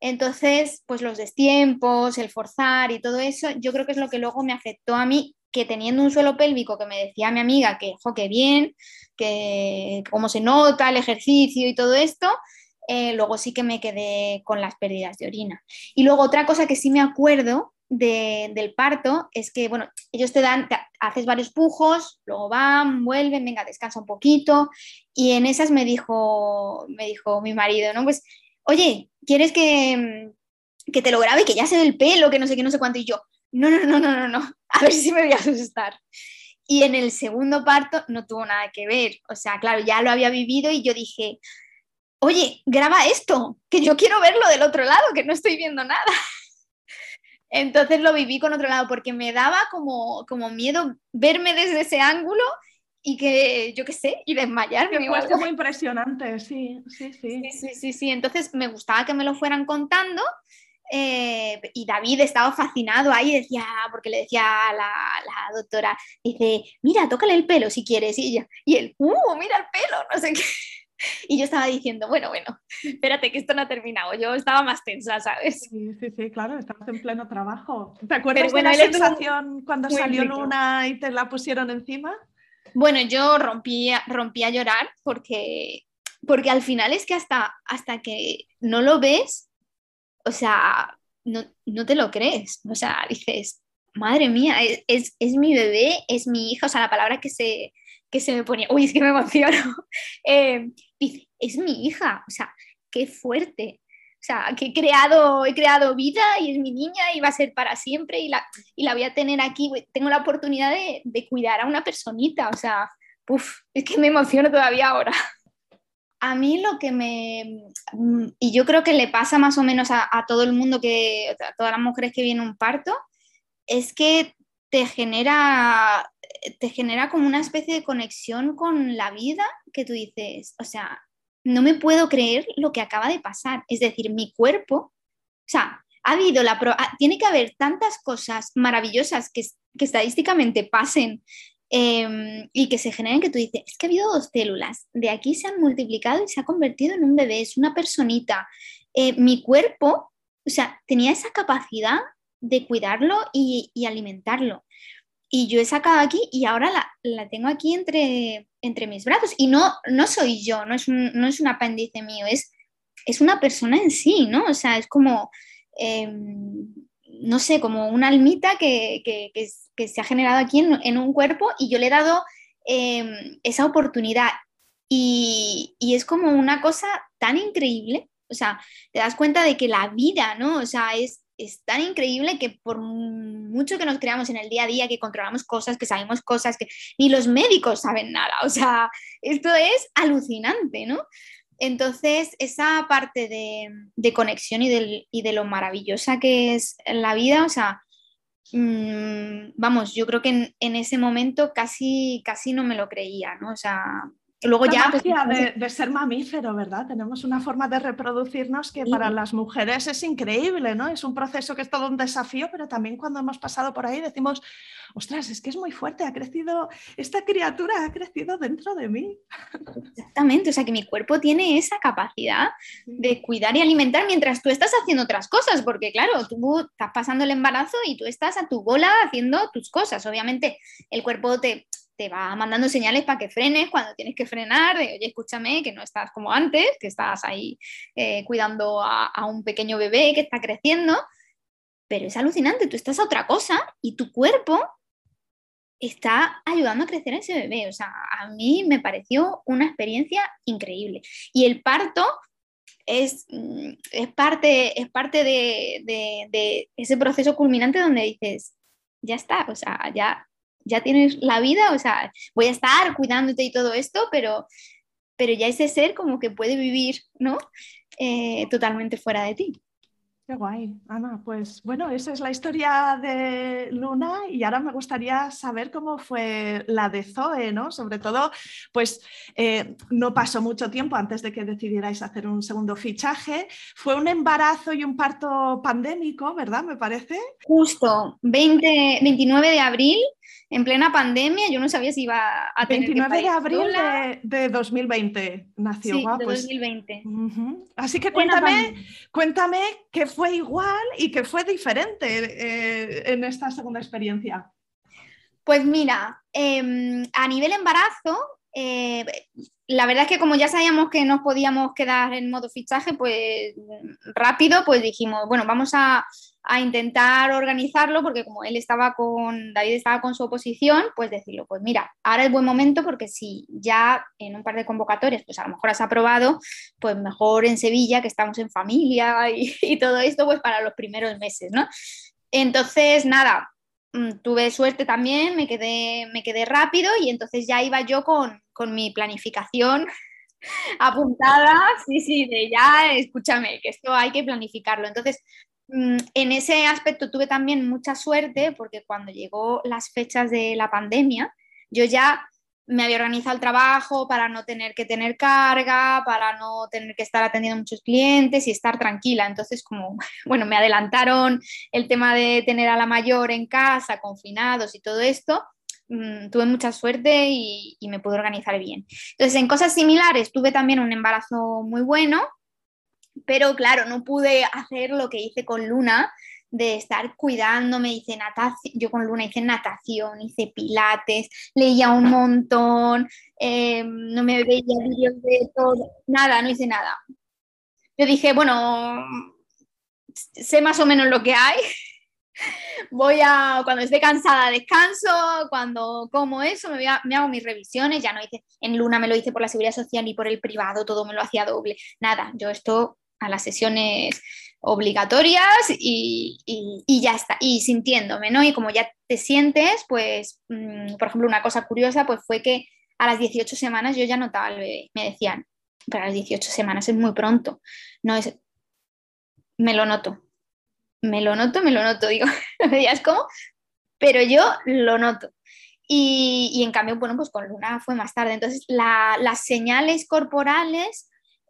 Entonces, pues los destiempos, el forzar y todo eso, yo creo que es lo que luego me afectó a mí, que teniendo un suelo pélvico que me decía mi amiga que, jo, que bien, que cómo se nota el ejercicio y todo esto, eh, luego sí que me quedé con las pérdidas de orina. Y luego otra cosa que sí me acuerdo del parto es que, bueno, ellos te dan, haces varios pujos, luego van, vuelven, venga, descansa un poquito. Y en esas me dijo, me dijo mi marido, ¿no? Pues, oye, ¿quieres que, que te lo grabe, que ya se ve el pelo, que no sé qué, no sé cuánto? Y yo, no, no, no, no, no, no, a ver si me voy a asustar. Y en el segundo parto no tuvo nada que ver. O sea, claro, ya lo había vivido y yo dije, oye, graba esto, que yo quiero verlo del otro lado, que no estoy viendo nada. Entonces lo viví con otro lado porque me daba como, como miedo verme desde ese ángulo y que, yo qué sé, y desmayarme. Fue muy impresionante, sí, sí, sí. Sí, sí, sí, Entonces me gustaba que me lo fueran contando eh, y David estaba fascinado ahí, decía, porque le decía a la, la, doctora, dice, mira, tócale el pelo si quieres, y ella, y él, ¡uh, mira el pelo! No sé qué. Y yo estaba diciendo, bueno, bueno, espérate que esto no ha terminado. Yo estaba más tensa, ¿sabes? Sí, sí, sí, claro, estabas en pleno trabajo. ¿Te acuerdas de la sensación cuando salió Luna y te la pusieron encima? Bueno, yo rompí, rompí a llorar porque, porque al final es que hasta, hasta que no lo ves, o sea, no, no te lo crees. O sea, dices, madre mía, es, es, mi bebé, es mi hija, o sea, la palabra que se, que se me ponía, uy, es que me emociono, eh, dice, es mi hija, o sea, qué fuerte, sea, que he creado, he creado vida y es mi niña y va a ser para siempre y la, y la voy a tener aquí, tengo la oportunidad de, de cuidar a una personita, o sea, uf, es que me emociono todavía ahora. A mí lo que me, y yo creo que le pasa más o menos a, a todo el mundo, que, a todas las mujeres que vienen un parto, es que te genera, te genera como una especie de conexión con la vida que tú dices, o sea, no me puedo creer lo que acaba de pasar. Es decir, mi cuerpo, o sea, ha habido la tiene que haber tantas cosas maravillosas que, estadísticamente pasen em, y que se generen que tú dices, es que ha habido dos células, de aquí se han multiplicado y se ha convertido en un bebé, es una personita. Eh, mi cuerpo, o sea, tenía esa capacidad de cuidarlo y, alimentarlo. Y yo he sacado aquí y ahora la, tengo aquí entre, entre mis brazos. Y no, no soy yo, no es un, no es un apéndice mío, es, es una persona en sí, ¿no? O sea, es como, em, no sé, como una almita que, se ha generado aquí en, un cuerpo y yo le he dado em, esa oportunidad. Y, y, es como una cosa tan increíble, o sea, te das cuenta de que la vida, ¿no? O sea, es, es tan increíble que por mucho que nos creamos en el día a día, que controlamos cosas, que sabemos cosas, que ni los médicos saben nada. O sea, esto es alucinante, ¿no? Entonces, esa parte de, conexión y, de lo maravillosa que es la vida, o sea, mm, vamos, yo creo que en, en, ese momento casi, casi no me lo creía, ¿no? O sea, Luego ya. Pues, de, ser mamífero, ¿verdad? Tenemos una forma de reproducirnos que para las mujeres es increíble, ¿no? Es un proceso que es todo un desafío, pero también cuando hemos pasado por ahí decimos, ostras, es que es muy fuerte, ha crecido, esta criatura ha crecido dentro de mí. Exactamente, o sea que mi cuerpo tiene esa capacidad de cuidar y alimentar mientras tú estás haciendo otras cosas, porque claro, tú estás pasando el embarazo y tú estás a tu bola haciendo tus cosas. Obviamente el cuerpo te te va mandando señales para que frenes cuando tienes que frenar, de oye, escúchame, que no estás como antes, que estás ahí eh, cuidando a, un pequeño bebé que está creciendo, pero es alucinante, tú estás a otra cosa y tu cuerpo está ayudando a crecer a ese bebé. O sea, a mí me pareció una experiencia increíble. Y el parto es, mm, es parte, es parte de, de ese proceso culminante donde dices, ya está, o sea, ya ya tienes la vida, o sea, voy a estar cuidándote y todo esto, pero, pero ya ese ser como que puede vivir, ¿no? Eh, totalmente fuera de ti. Qué guay, Ana. Pues bueno, esa es la historia de Luna y ahora me gustaría saber cómo fue la de Zoe, ¿no? Sobre todo, pues eh, no pasó mucho tiempo antes de que decidierais hacer un segundo fichaje. Fue un embarazo y un parto pandémico, ¿verdad? Me parece. Justo, 20, 29 de abril en plena pandemia, yo no sabía si iba a tener 29 de abril de, 2020 nació. Sí, de 2020. Pues Así que cuéntame, cuéntame qué fue igual y qué fue diferente eh, en esta segunda experiencia. Pues mira, em, a nivel embarazo, eh, la verdad es que como ya sabíamos que nos podíamos quedar en modo fichaje, pues rápido, pues dijimos, bueno, vamos a, a intentar organizarlo porque como él estaba con, David estaba con su oposición, pues decirlo, pues mira, ahora es buen momento porque si ya en un par de convocatorias, pues a lo mejor has aprobado, pues mejor en Sevilla, que estamos en familia y, todo esto, pues para los primeros meses, ¿no? Entonces, nada, mm, tuve suerte también, me quedé, me quedé rápido y entonces ya iba yo con, con mi planificación apuntada, sí, sí, de ya, escúchame, que esto hay que planificarlo. Entonces, en ese aspecto tuve también mucha suerte porque cuando llegó las fechas de la pandemia, yo ya me había organizado el trabajo para no tener que tener carga, para no tener que estar atendiendo a muchos clientes y estar tranquila. Entonces, como, bueno, me adelantaron el tema de tener a la mayor en casa, confinados y todo esto, mm, tuve mucha suerte y, y me pude organizar bien. Entonces, en cosas similares, tuve también un embarazo muy bueno, pero claro, no pude hacer lo que hice con Luna, de estar cuidándome, hice natación, yo con Luna hice natación, hice pilates, leía un montón, eh, no me veía vídeos de todo, nada, no hice nada. Yo dije, bueno, sé más o menos lo que hay, voy a, cuando esté cansada descanso, cuando como eso, me, me, hago mis revisiones, ya no hice, en Luna me lo hice por la seguridad social y por el privado, todo me lo hacía doble, nada, yo esto a las sesiones obligatorias y, ya está, y sintiéndome, ¿no? Y como ya te sientes, pues, mm, por ejemplo, una cosa curiosa, pues fue que a las 18 semanas yo ya notaba al bebé, me decían, pero a las 18 semanas es muy pronto, no es, me lo noto, me lo noto, me lo noto, digo, me digas cómo, pero yo lo noto. Y, en cambio, bueno, pues con Luna fue más tarde. Entonces, las señales corporales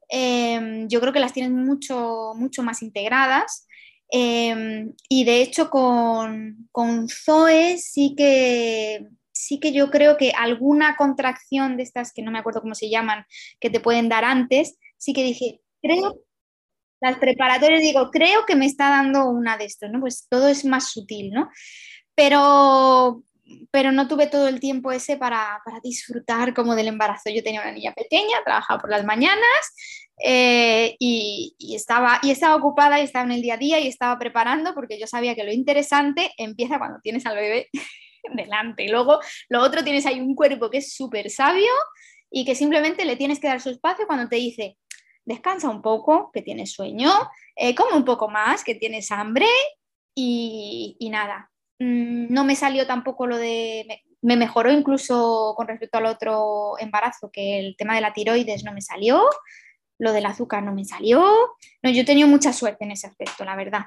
Em, yo creo que las tienen mucho, mucho más integradas. Em, y de hecho con, con, Zoe sí que, sí que yo creo que alguna contracción de estas, que no me acuerdo cómo se llaman, que te pueden dar antes, sí que dije, creo, las preparatorias digo, creo que me está dando una de estos, ¿no? Pues todo es más sutil, ¿no? Pero, pero no tuve todo el tiempo ese para, disfrutar como del embarazo. Yo tenía una niña pequeña, trabajaba por las mañanas eh, y, estaba, y estaba ocupada y estaba en el día a día y estaba preparando porque yo sabía que lo interesante empieza cuando tienes al bebé delante. Y luego lo otro tienes ahí un cuerpo que es súper sabio y que simplemente le tienes que dar su espacio cuando te dice, descansa un poco, que tienes sueño, eh, come un poco más, que tienes hambre y, y nada, no me salió tampoco lo de, me, mejoró incluso con respecto al otro embarazo, que el tema de la tiroides no me salió, lo del azúcar no me salió. No, yo he tenido mucha suerte en ese aspecto, la verdad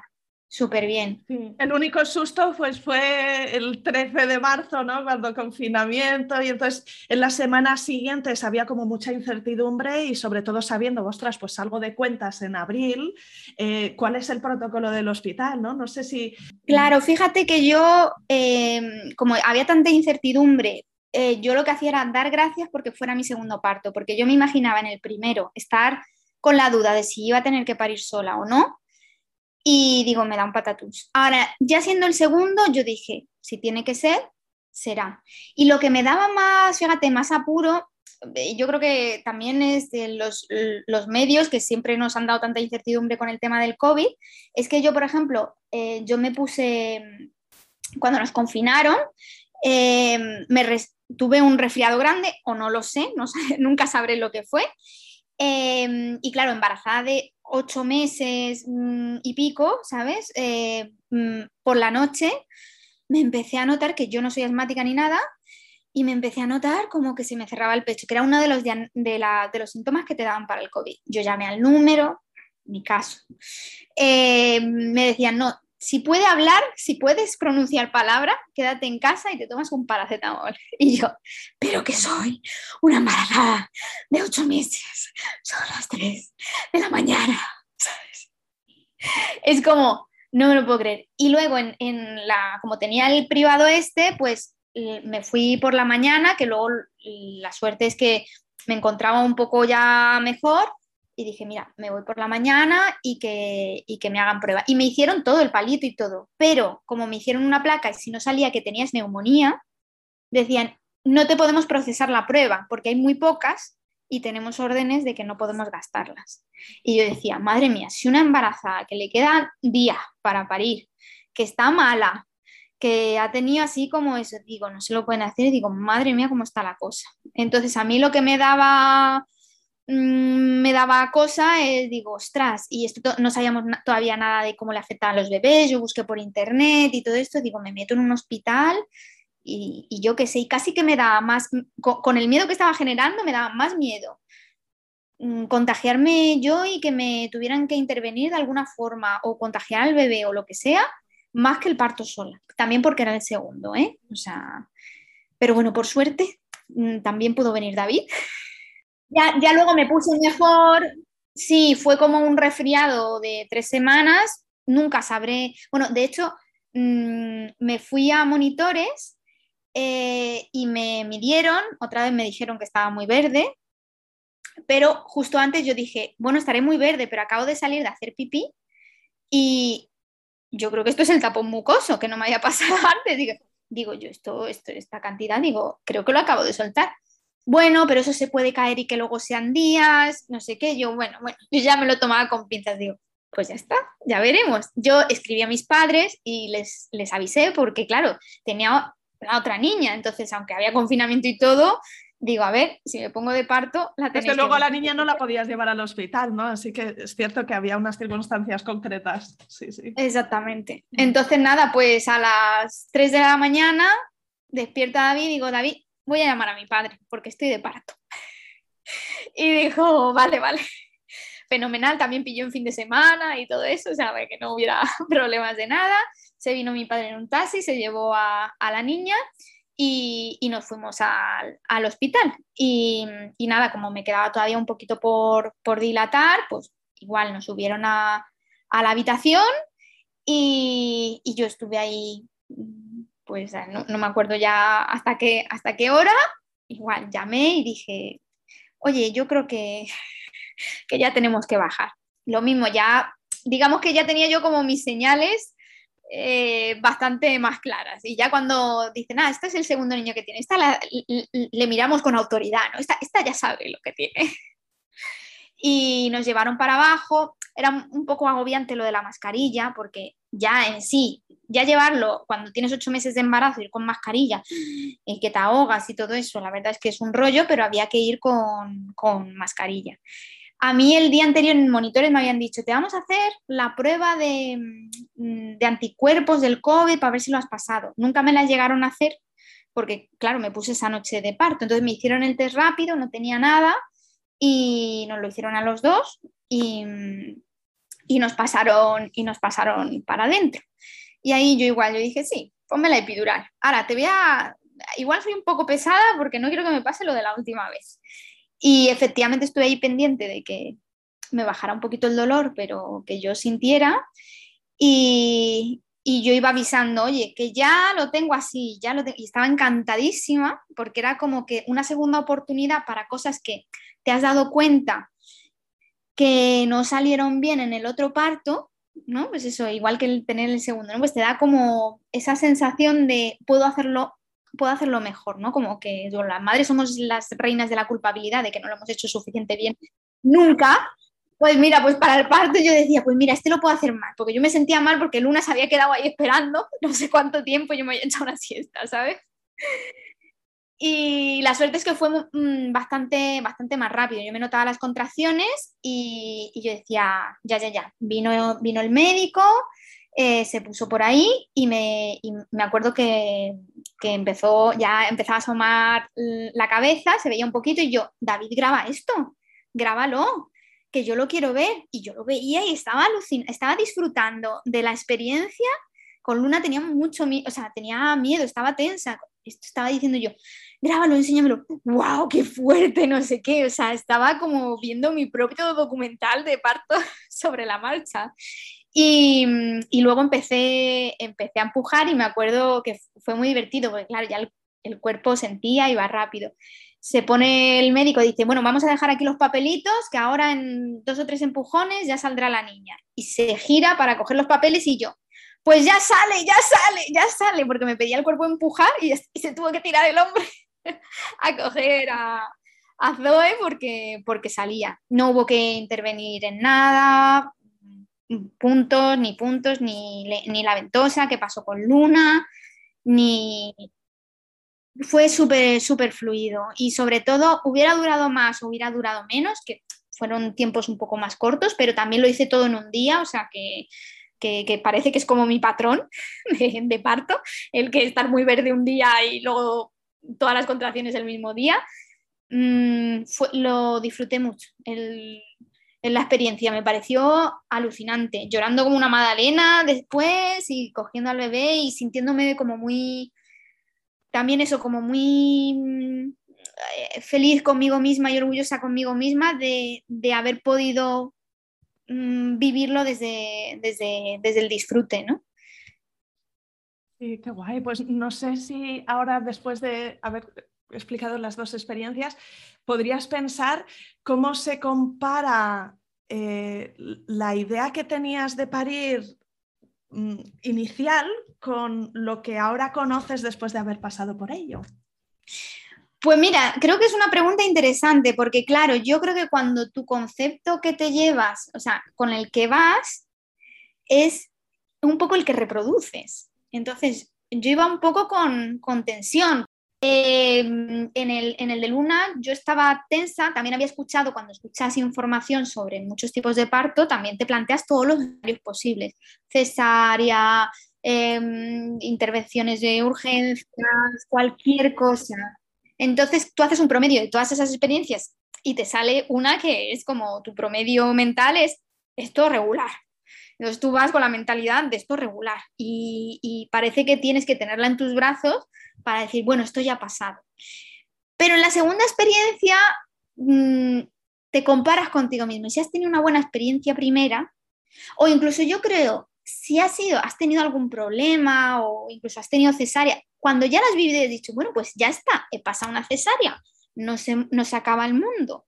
súper bien. El único susto pues, fue el 13 de marzo, ¿no? Cuando confinamiento y entonces en las semanas siguientes había como mucha incertidumbre y sobre todo sabiendo, ostras, pues salgo de cuentas en abril, eh, ¿cuál es el protocolo del hospital, no? No sé si... Claro, fíjate que yo, em, como había tanta incertidumbre, eh, yo lo que hacía era dar gracias porque fuera mi segundo parto, porque yo me imaginaba en el primero estar con la duda de si iba a tener que parir sola o no, y digo, me da un patatús. Ahora, ya siendo el segundo, yo dije, si tiene que ser, será. Y lo que me daba más, fíjate, más apuro, eh, yo creo que también es de los, los medios que siempre nos han dado tanta incertidumbre con el tema del COVID, es que yo, por ejemplo, eh, yo me puse, cuando nos confinaron, eh, me tuve un resfriado grande, o no lo sé, no nunca sabré lo que fue. Y claro, embarazada de ocho meses mm, y pico, ¿sabes? Eh, mm, por la noche me empecé a notar que yo no soy asmática ni nada y me empecé a notar como que se me cerraba el pecho, que era uno de los, de, los síntomas que te daban para el COVID. Yo llamé al número, ni caso. Eh, me decían, no, si puede hablar, si puedes pronunciar palabra, quédate en casa y te tomas un paracetamol. Y yo, pero que soy una embarazada de ocho meses, son las tres de la mañana, Es como, no me lo puedo creer. Y luego, en la, como tenía el privado este, pues me fui por la mañana, que luego la suerte es que me encontraba un poco ya mejor y dije, mira, me voy por la mañana y que, que me hagan prueba. Y me hicieron todo, el palito y todo, pero como me hicieron una placa y si no salía que tenías neumonía, decían, no te podemos procesar la prueba porque hay muy pocas y tenemos órdenes de que no podemos gastarlas. Y yo decía, madre mía, si una embarazada que le quedan días para parir, que está mala, que ha tenido así como eso, digo, no se lo pueden hacer, digo, madre mía, cómo está la cosa. Entonces a mí lo que me daba me daba cosa, es, digo, ostras, y esto no sabíamos todavía nada de cómo le afectaban los bebés, yo busqué por internet y todo esto, digo, me meto en un hospital y, yo qué sé, y casi que me da más, con, el miedo que estaba generando, me daba más miedo mm, contagiarme yo y que me tuvieran que intervenir de alguna forma o contagiar al bebé o lo que sea, más que el parto sola, también porque era el segundo, ¿eh? O sea, pero bueno, por suerte mm, también pudo venir David ya, luego me puse mejor. Sí, fue como un resfriado de tres semanas. Nunca sabré. Bueno, de hecho, mm, me fui a monitores eh, y me midieron. Otra vez me dijeron que estaba muy verde. Pero justo antes yo dije, bueno, estaré muy verde, pero acabo de salir de hacer pipí y yo creo que esto es el tapón mucoso, que no me había pasado antes. Digo, digo yo, esto, esto, esta cantidad, digo, creo que lo acabo de soltar bueno, pero eso se puede caer y que luego sean días, no sé qué, yo, bueno, bueno, yo ya me lo tomaba con pinzas, digo, pues ya está, ya veremos. Yo escribí a mis padres y les, les avisé porque, claro, tenía la otra niña, entonces, aunque había confinamiento y todo, digo, a ver, si me pongo de parto, la Desde luego a la niña no la podías llevar al hospital, ¿no? Así que es cierto que había unas circunstancias concretas. Sí, sí. Exactamente. Entonces, nada, pues a las 3 de la mañana despierta David y digo, David, voy a llamar a mi padre porque estoy de parto. Y dijo, vale, vale. Fenomenal, también pilló un fin de semana y todo eso, o sea, que no hubiera problemas de nada. Se vino mi padre en un taxi, se llevó a, la niña y, nos fuimos al, hospital. Y, nada, como me quedaba todavía un poquito por, dilatar, pues igual nos subieron a, la habitación y, y, yo estuve ahí pues no, me acuerdo ya hasta qué, hasta qué hora, igual llamé y dije, oye, yo creo que, que ya tenemos que bajar. Lo mismo, ya, digamos que ya tenía yo como mis señales eh, bastante más claras. Y ya cuando dicen, ah, este es el segundo niño que tiene, esta le miramos con autoridad, ¿no? Esta, esta ya sabe lo que tiene. Y nos llevaron para abajo. Era un poco agobiante lo de la mascarilla, porque ya en sí ya llevarlo cuando tienes ocho meses de embarazo, ir con mascarilla y que te ahogas y todo eso, la verdad es que es un rollo, pero había que ir con, mascarilla. A mí el día anterior en monitores me habían dicho, te vamos a hacer la prueba de, mm, de anticuerpos del COVID para ver si lo has pasado. Nunca me la llegaron a hacer porque, claro, me puse esa noche de parto. Entonces me hicieron el test rápido, no tenía nada y nos lo hicieron a los dos y, y nos pasaron y nos pasaron para adentro. Y ahí yo igual, yo dije, sí, ponme la epidural. Ahora, te voy a... Igual soy un poco pesada porque no quiero que me pase lo de la última vez. Y efectivamente estuve ahí pendiente de que me bajara un poquito el dolor, pero que yo sintiera. Y, y yo iba avisando, oye, que ya lo tengo así, ya lo y estaba encantadísima porque era como que una segunda oportunidad para cosas que te has dado cuenta que no salieron bien en el otro parto ¿no? Pues eso, igual que el tener el segundo, ¿no? Pues te da como esa sensación de puedo hacerlo, puedo hacerlo mejor, ¿no? Como que las madres somos las reinas de la culpabilidad de que no lo hemos hecho suficiente bien nunca. Pues mira, pues para el parto yo decía, pues mira, este lo puedo hacer mal, porque yo me sentía mal porque Luna se había quedado ahí esperando no sé cuánto tiempo, yo me había echado una siesta, ¿sabes? Y la suerte es que fue mm, bastante, bastante más rápido. Yo me notaba las contracciones y, yo decía, ya, ya, ya. Vino, vino el médico, eh, se puso por ahí y me, me acuerdo que, que, empezó, ya empezaba a asomar la cabeza, se veía un poquito y yo, David, graba esto, grábalo. que yo lo quiero ver. Y yo lo veía y estaba estaba disfrutando de la experiencia. Con Luna tenía mucho miedo, o sea, tenía miedo, estaba tensa. Esto estaba diciendo yo, grábalo, enséñamelo. ¡Wow! ¡Qué fuerte! No sé qué. O sea, estaba como viendo mi propio documental de parto sobre la marcha. Y, y, luego empecé, empecé a empujar y me acuerdo que fue muy divertido, porque claro, ya el, el cuerpo sentía y va rápido se pone el médico y dice, bueno, vamos a dejar aquí los papelitos, que ahora en dos o tres empujones ya saldrá la niña. Y se gira para coger los papeles y yo, pues ya sale, ya sale, ya sale, porque me pedía el cuerpo empujar y, se tuvo que tirar el hombre a coger a, a Zoe porque, porque salía. No hubo que intervenir en nada, puntos, ni puntos, ni, ni la ventosa que pasó con Luna, ni, fue súper, súper fluido y sobre todo hubiera durado más o hubiera durado menos, que fueron tiempos un poco más cortos, pero también lo hice todo en un día, o sea que, parece que es como mi patrón de, parto, el que estar muy verde un día y luego todas las contracciones el mismo día. Mm, lo disfruté mucho, en la experiencia, me pareció alucinante, llorando como una magdalena después y cogiendo al bebé y sintiéndome como muy también eso, como muy mm, eh, feliz conmigo misma y orgullosa conmigo misma de, haber podido mm, vivirlo desde, desde, desde, el disfrute, ¿no? Sí, qué guay. Pues no sé si ahora, después de haber explicado las dos experiencias, podrías pensar cómo se compara eh, la idea que tenías de parir Mm, inicial con lo que ahora conoces después de haber pasado por ello? Pues mira, creo que es una pregunta interesante porque claro, yo creo que cuando tu concepto que te llevas, o sea, con el que vas, es un poco el que reproduces. Entonces, yo iba un poco con, tensión, Em, en, el, en, el, de Luna yo estaba tensa, también había escuchado, cuando escuchas información sobre muchos tipos de parto, también te planteas todos los escenarios posibles, cesárea, em, intervenciones de urgencias, cualquier cosa. Entonces tú haces un promedio de todas esas experiencias y te sale una que es como tu promedio mental es esto regular. Entonces tú vas con la mentalidad de esto regular y, parece que tienes que tenerla en tus brazos para decir, bueno, esto ya ha pasado. Pero en la segunda experiencia mm, te comparas contigo mismo. Si has tenido una buena experiencia primera, o incluso yo creo, si has, sido, has tenido algún problema o incluso has tenido cesárea, cuando ya las has vivido y has dicho, bueno, pues ya está, he pasado una cesárea, no se, no se acaba el mundo.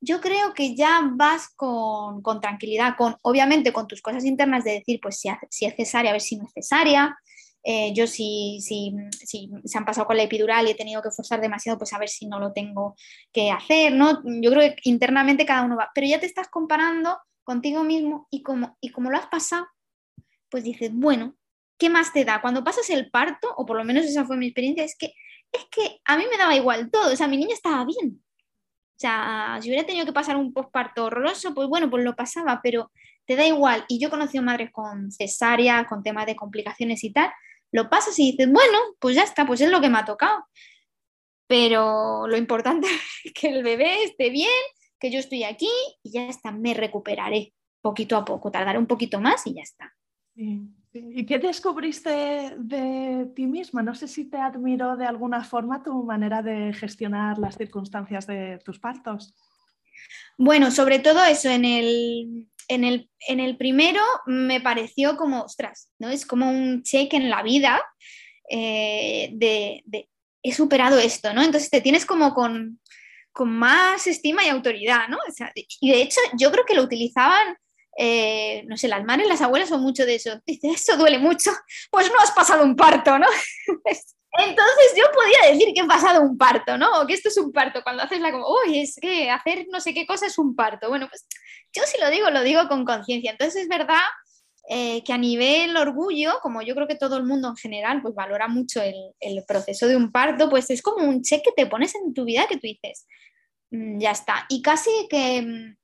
Yo creo que ya vas con, tranquilidad, con obviamente con tus cosas internas de decir, pues si, si es cesárea, a ver si no es cesárea, eh, yo si, si, si, se han pasado con la epidural y he tenido que forzar demasiado, pues a ver si no lo tengo que hacer, ¿no? Yo creo que internamente cada uno va, pero ya te estás comparando contigo mismo y como, y como lo has pasado, pues dices, bueno, ¿qué más te da? Cuando pasas el parto, o por lo menos esa fue mi experiencia, es que, es que a mí me daba igual todo, o sea, mi niña estaba bien. O sea, si hubiera tenido que pasar un posparto horroroso, pues bueno, pues lo pasaba, pero te da igual. Y yo he conocido madres con cesárea, con temas de complicaciones y tal, lo pasas y dices, bueno, pues ya está, pues es lo que me ha tocado. Pero lo importante es que el bebé esté bien, que yo estoy aquí y ya está, me recuperaré poquito a poco, tardaré un poquito más y ya está. ¿Y qué descubriste de ti misma? No sé si te admiró de alguna forma tu manera de gestionar las circunstancias de tus partos. Bueno, sobre todo eso, en el, en el, primero me pareció como, ostras, ¿no? Es como un cheque en la vida eh, de, he superado esto, ¿no? Entonces te tienes como con, más estima y autoridad, ¿no? y de hecho yo creo que lo utilizaban, eh, no sé, las madres, las abuelas son mucho de eso. Dice, eso duele mucho, pues no has pasado un parto, ¿no? Entonces yo podía decir que he pasado un parto, ¿no? O que esto es un parto, cuando haces la como, uy, es que hacer no sé qué cosa es un parto. Bueno, pues yo si lo digo, lo digo con conciencia. Entonces es verdad eh, que a nivel orgullo, como yo creo que todo el mundo en general pues valora mucho el, proceso de un parto, pues es como un cheque que te pones en tu vida que tú dices, mm, ya está. Y casi que,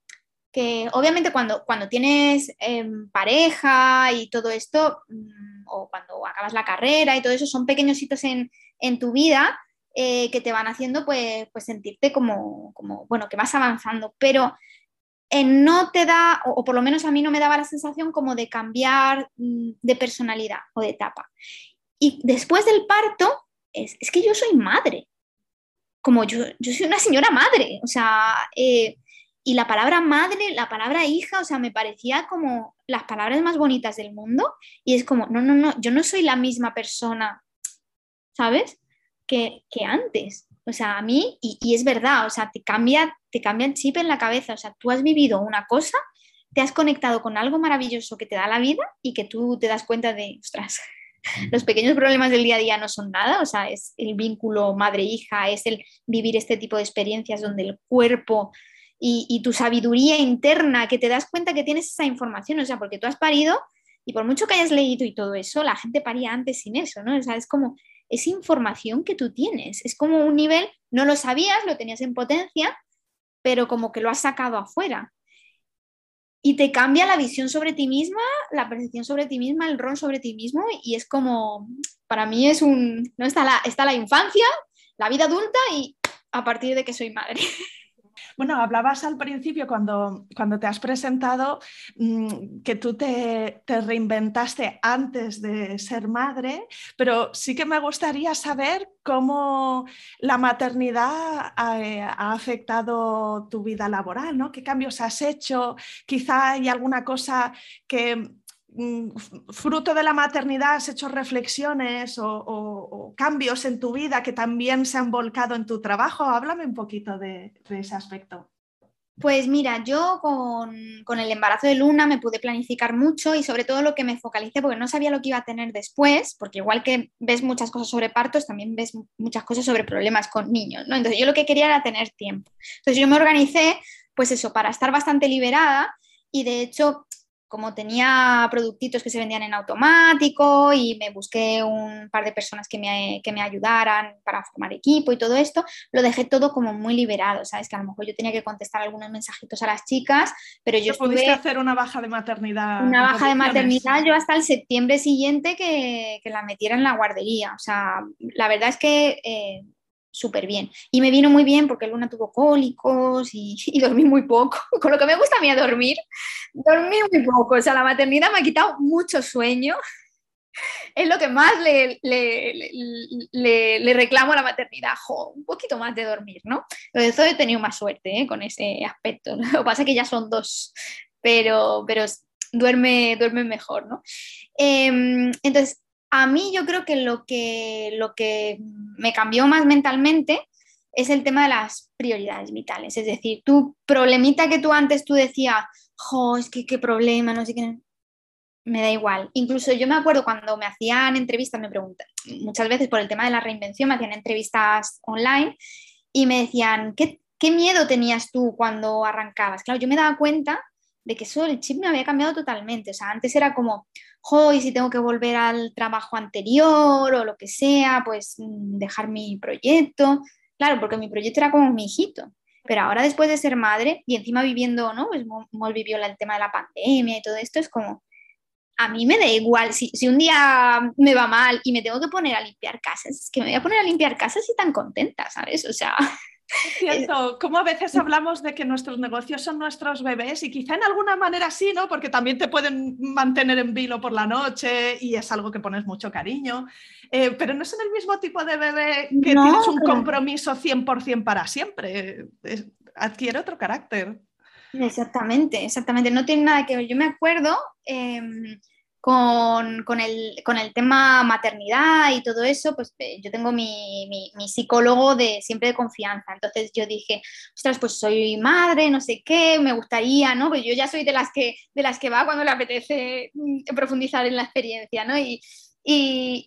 obviamente cuando, cuando tienes em, pareja y todo esto, mm, o cuando acabas la carrera y todo eso, son pequeños hitos en, en tu vida eh, que te van haciendo pues, pues sentirte como, como, bueno, que vas avanzando. Pero eh, no te da, o, por lo menos a mí no me daba la sensación como de cambiar mm, de personalidad o de etapa. Y después del parto, es, que yo soy madre, como yo, yo soy una señora madre, o sea, eh, y la palabra madre, la palabra hija, o sea, me parecía como las palabras más bonitas del mundo y es como, no, no, no, yo no soy la misma persona, ¿sabes? Que, que antes. O sea, a mí, y, es verdad, o sea, te cambia, te cambia el chip en la cabeza, o sea, tú has vivido una cosa, te has conectado con algo maravilloso que te da la vida y que tú te das cuenta de, ostras, los pequeños problemas del día a día no son nada, o sea, es el vínculo madre-hija, es el vivir este tipo de experiencias donde el cuerpo y, tu sabiduría interna, que te das cuenta que tienes esa información, o sea, porque tú has parido y por mucho que hayas leído y todo eso, la gente paría antes sin eso, ¿no? O sea, es como esa información que tú tienes, es como un nivel, no lo sabías, lo tenías en potencia, pero como que lo has sacado afuera. Y te cambia la visión sobre ti misma, la percepción sobre ti misma, el rol sobre ti mismo, y es como, para mí es un, no está está la infancia, la vida adulta y a partir de que soy madre. Bueno, hablabas al principio cuando, cuando te has presentado mm, que tú te, reinventaste antes de ser madre, pero sí que me gustaría saber cómo la maternidad ha, eh, ha, afectado tu vida laboral, ¿no? ¿Qué cambios has hecho? Quizá hay alguna cosa que fruto de la maternidad has hecho reflexiones o, cambios en tu vida que también se han volcado en tu trabajo. Háblame un poquito de, ese aspecto. Pues mira, yo con, el embarazo de Luna me pude planificar mucho y sobre todo lo que me focalicé, porque no sabía lo que iba a tener después, porque igual que ves muchas cosas sobre partos, también ves muchas cosas sobre problemas con niños, ¿no? Entonces yo lo que quería era tener tiempo. Entonces yo me organicé, pues eso, para estar bastante liberada y de hecho como tenía productitos que se vendían en automático y me busqué un par de personas que me, que me, ayudaran para formar equipo y todo esto, lo dejé todo como muy liberado, ¿sabes? Que a lo mejor yo tenía que contestar algunos mensajitos a las chicas, pero yo estuve... Pudiste hacer una baja de maternidad. Una baja de maternidad yo hasta el septiembre siguiente que, que, la metiera en la guardería. O sea, la verdad es que... Eh, súper bien. Y me vino muy bien porque Luna tuvo cólicos y, y, dormí muy poco. Con lo que me gusta a mí a dormir, dormí muy poco. O sea, la maternidad me ha quitado mucho sueño. Es lo que más le, le, le, reclamo a la maternidad, un poquito más de dormir, ¿no? Entonces, he tenido más suerte ¿eh? con ese aspecto. Lo que pasa es que ya son dos, pero, pero duerme, duerme mejor, ¿no? Em, entonces, a mí yo creo que lo, que lo que me cambió más mentalmente es el tema de las prioridades vitales. Es decir, tu problemita que tú antes tú decías, jo, es que qué problema, no sé qué, me da igual. Incluso yo me acuerdo cuando me hacían entrevistas, me preguntan, muchas veces por el tema de la reinvención, me hacían entrevistas online y me decían, ¿qué, qué miedo tenías tú cuando arrancabas? Claro, yo me daba cuenta de que eso el chip me había cambiado totalmente. O sea, antes era como, hoy si tengo que volver al trabajo anterior o lo que sea, pues mm, dejar mi proyecto. Claro, porque mi proyecto era como mi hijito. Pero ahora después de ser madre y encima viviendo, ¿no? Pues hemos vivido el tema de la pandemia y todo esto, es como, a mí me da igual, si, si, un día me va mal y me tengo que poner a limpiar casas, es que me voy a poner a limpiar casas y tan contenta, ¿sabes? O sea, es cierto, como a veces hablamos de que nuestros negocios son nuestros bebés y quizá en alguna manera sí, ¿no? Porque también te pueden mantener en vilo por la noche y es algo que pones mucho cariño, eh, pero no son el mismo tipo de bebé que tienes un compromiso 100% para siempre, adquiere otro carácter. Exactamente, exactamente, no tiene nada que ver. Yo me acuerdo... Em, con, el, tema maternidad y todo eso, pues eh, yo tengo mi, psicólogo de siempre de confianza. Entonces yo dije, ostras, pues soy madre, no sé qué, me gustaría, ¿no? Pues yo ya soy de las que, de las que va cuando le apetece mm, profundizar en la experiencia, ¿no? Y,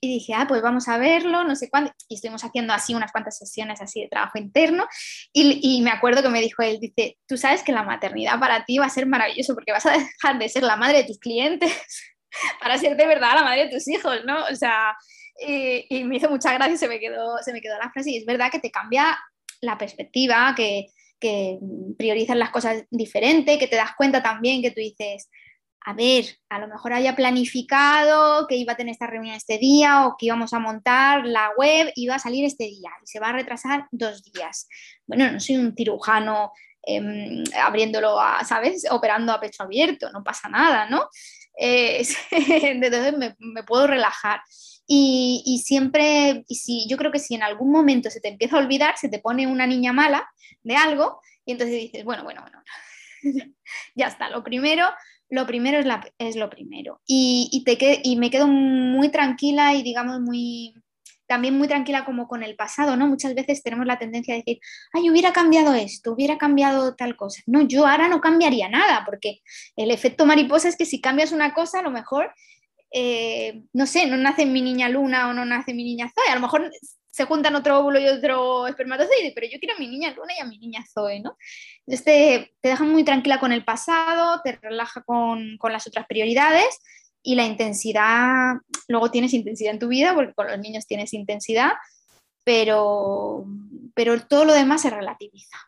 dije, ah, pues vamos a verlo, no sé cuándo. Y estuvimos haciendo así unas cuantas sesiones así de trabajo interno. Y, y, me acuerdo que me dijo él, dice, tú sabes que la maternidad para ti va a ser maravilloso porque vas a dejar de ser la madre de tus clientes para ser de verdad la madre de tus hijos, ¿no? O sea, y, me hizo mucha gracia se me, quedó, se me quedó la frase y es verdad que te cambia la perspectiva, que, que priorizas las cosas diferente, que te das cuenta también que tú dices, a ver, a lo mejor haya planificado que iba a tener esta reunión este día o que íbamos a montar la web, iba a salir este día y se va a retrasar dos días. Bueno, no soy un cirujano em, abriéndolo, a, ¿sabes? Operando a pecho abierto, no pasa nada, ¿no? Eh, entonces me, puedo relajar. Y, y, siempre, y si, yo creo que si en algún momento se te empieza a olvidar, se te pone una niña mala de algo y entonces dices, bueno, bueno, bueno, ya está, lo primero, lo primero es, la, es lo primero. Y, y, te, y me quedo muy tranquila y digamos muy, también muy tranquila como con el pasado, ¿no? Muchas veces tenemos la tendencia a decir, ay, hubiera cambiado esto, hubiera cambiado tal cosa. No, yo ahora no cambiaría nada, porque el efecto mariposa es que si cambias una cosa, a lo mejor, eh, no sé, no nace mi niña luna o no nace mi niña Zoe, a lo mejor se juntan otro óvulo y otro espermatozoide, pero yo quiero a mi niña luna y a mi niña Zoe, ¿no? Entonces te, te deja muy tranquila con el pasado, te relaja con, con las otras prioridades y la intensidad, luego tienes intensidad en tu vida, porque con los niños tienes intensidad, pero, pero todo lo demás se relativiza.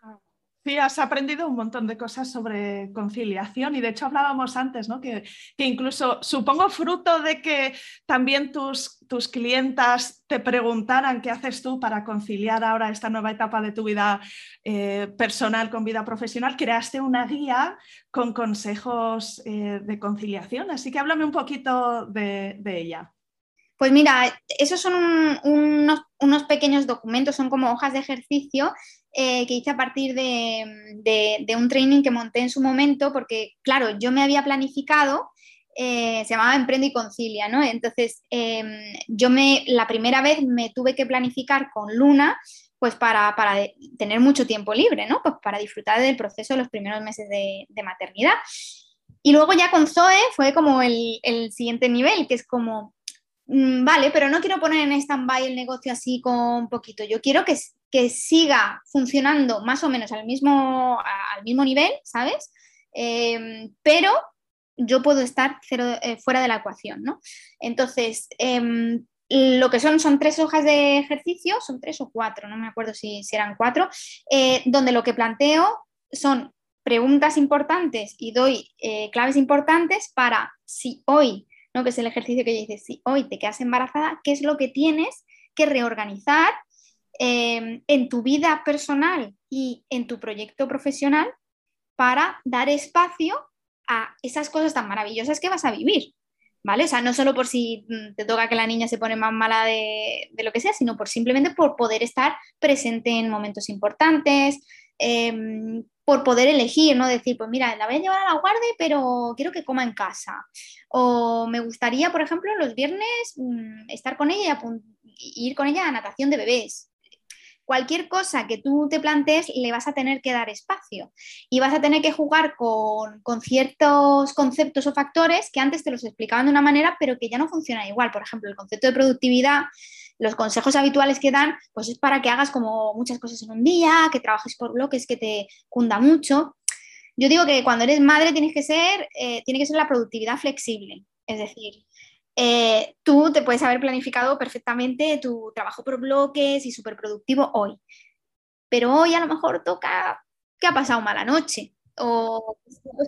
Sí, has aprendido un montón de cosas sobre conciliación y de hecho hablábamos antes, ¿no? que, incluso supongo fruto de que también tus, tus clientas te preguntaran qué haces tú para conciliar ahora esta nueva etapa de tu vida eh, personal con vida profesional, creaste una guía con consejos eh, de conciliación, así que háblame un poquito de, ella. Pues mira, esos son unos, unos pequeños documentos, son como hojas de ejercicio eh, que hice a partir de, un training que monté en su momento, porque claro, yo me había planificado, eh, se llamaba Emprende y Concilia, ¿no? Entonces, em, yo me, la primera vez me tuve que planificar con Luna, pues para, tener mucho tiempo libre, ¿no? Pues para disfrutar del proceso de los primeros meses de, maternidad. Y luego ya con Zoe fue como el siguiente nivel, que es como, mm, vale, pero no quiero poner en stand-by el negocio así con poquito, yo quiero que, que siga funcionando más o menos al mismo, al mismo nivel, ¿sabes? Em, pero yo puedo estar eh, fuera de la ecuación, ¿no? Entonces, em, lo que son son tres hojas de ejercicio, son tres o cuatro, no me acuerdo si, eran cuatro, eh, donde lo que planteo son preguntas importantes y doy eh, claves importantes para si hoy, ¿no? que es el ejercicio que yo dice, si hoy te quedas embarazada, ¿qué es lo que tienes que reorganizar Em, en tu vida personal y en tu proyecto profesional para dar espacio a esas cosas tan maravillosas que vas a vivir. ¿Vale? O sea, no solo por si mm, te toca que la niña se pone más mala de, lo que sea, sino por simplemente por poder estar presente en momentos importantes, em, por poder elegir, ¿no? Decir, pues mira, la voy a llevar a la guardia, pero quiero que coma en casa. O me gustaría, por ejemplo, los viernes mm, estar con ella y ir con ella a natación de bebés cualquier cosa que tú te plantees le vas a tener que dar espacio y vas a tener que jugar con, ciertos conceptos o factores que antes te los explicaban de una manera, pero que ya no funcionan igual. Por ejemplo, el concepto de productividad, los consejos habituales que dan, pues es para que hagas como muchas cosas en un día, que trabajes por bloques, que te cunda mucho. Yo digo que cuando eres madre tienes que ser, eh, tiene que ser la productividad flexible. Es decir, eh, tú te puedes haber planificado perfectamente tu trabajo por bloques y súper productivo hoy. Pero hoy a lo mejor toca que ha pasado mala noche o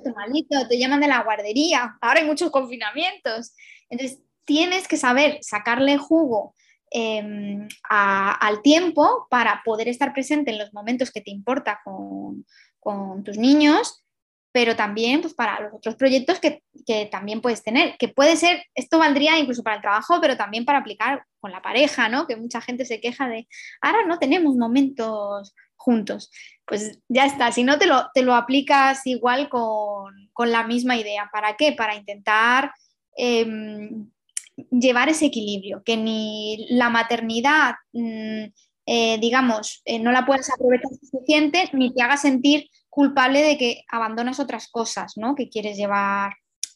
te malito, te llaman de la guardería. Ahora hay muchos confinamientos. Entonces tienes que saber sacarle jugo em, al tiempo para poder estar presente en los momentos que te importa con, con tus niños pero también pues, para los otros proyectos que, también puedes tener, que puede ser, esto valdría incluso para el trabajo, pero también para aplicar con la pareja, ¿no? Que mucha gente se queja de, ahora no tenemos momentos juntos. Pues ya está, si no te lo, te lo aplicas igual con, la misma idea. ¿Para qué? Para intentar em, llevar ese equilibrio, que ni la maternidad, mm, eh, digamos, eh, no la puedas aprovechar suficiente, ni te haga sentir culpable de que abandonas otras cosas, ¿no? Que quieres llevar,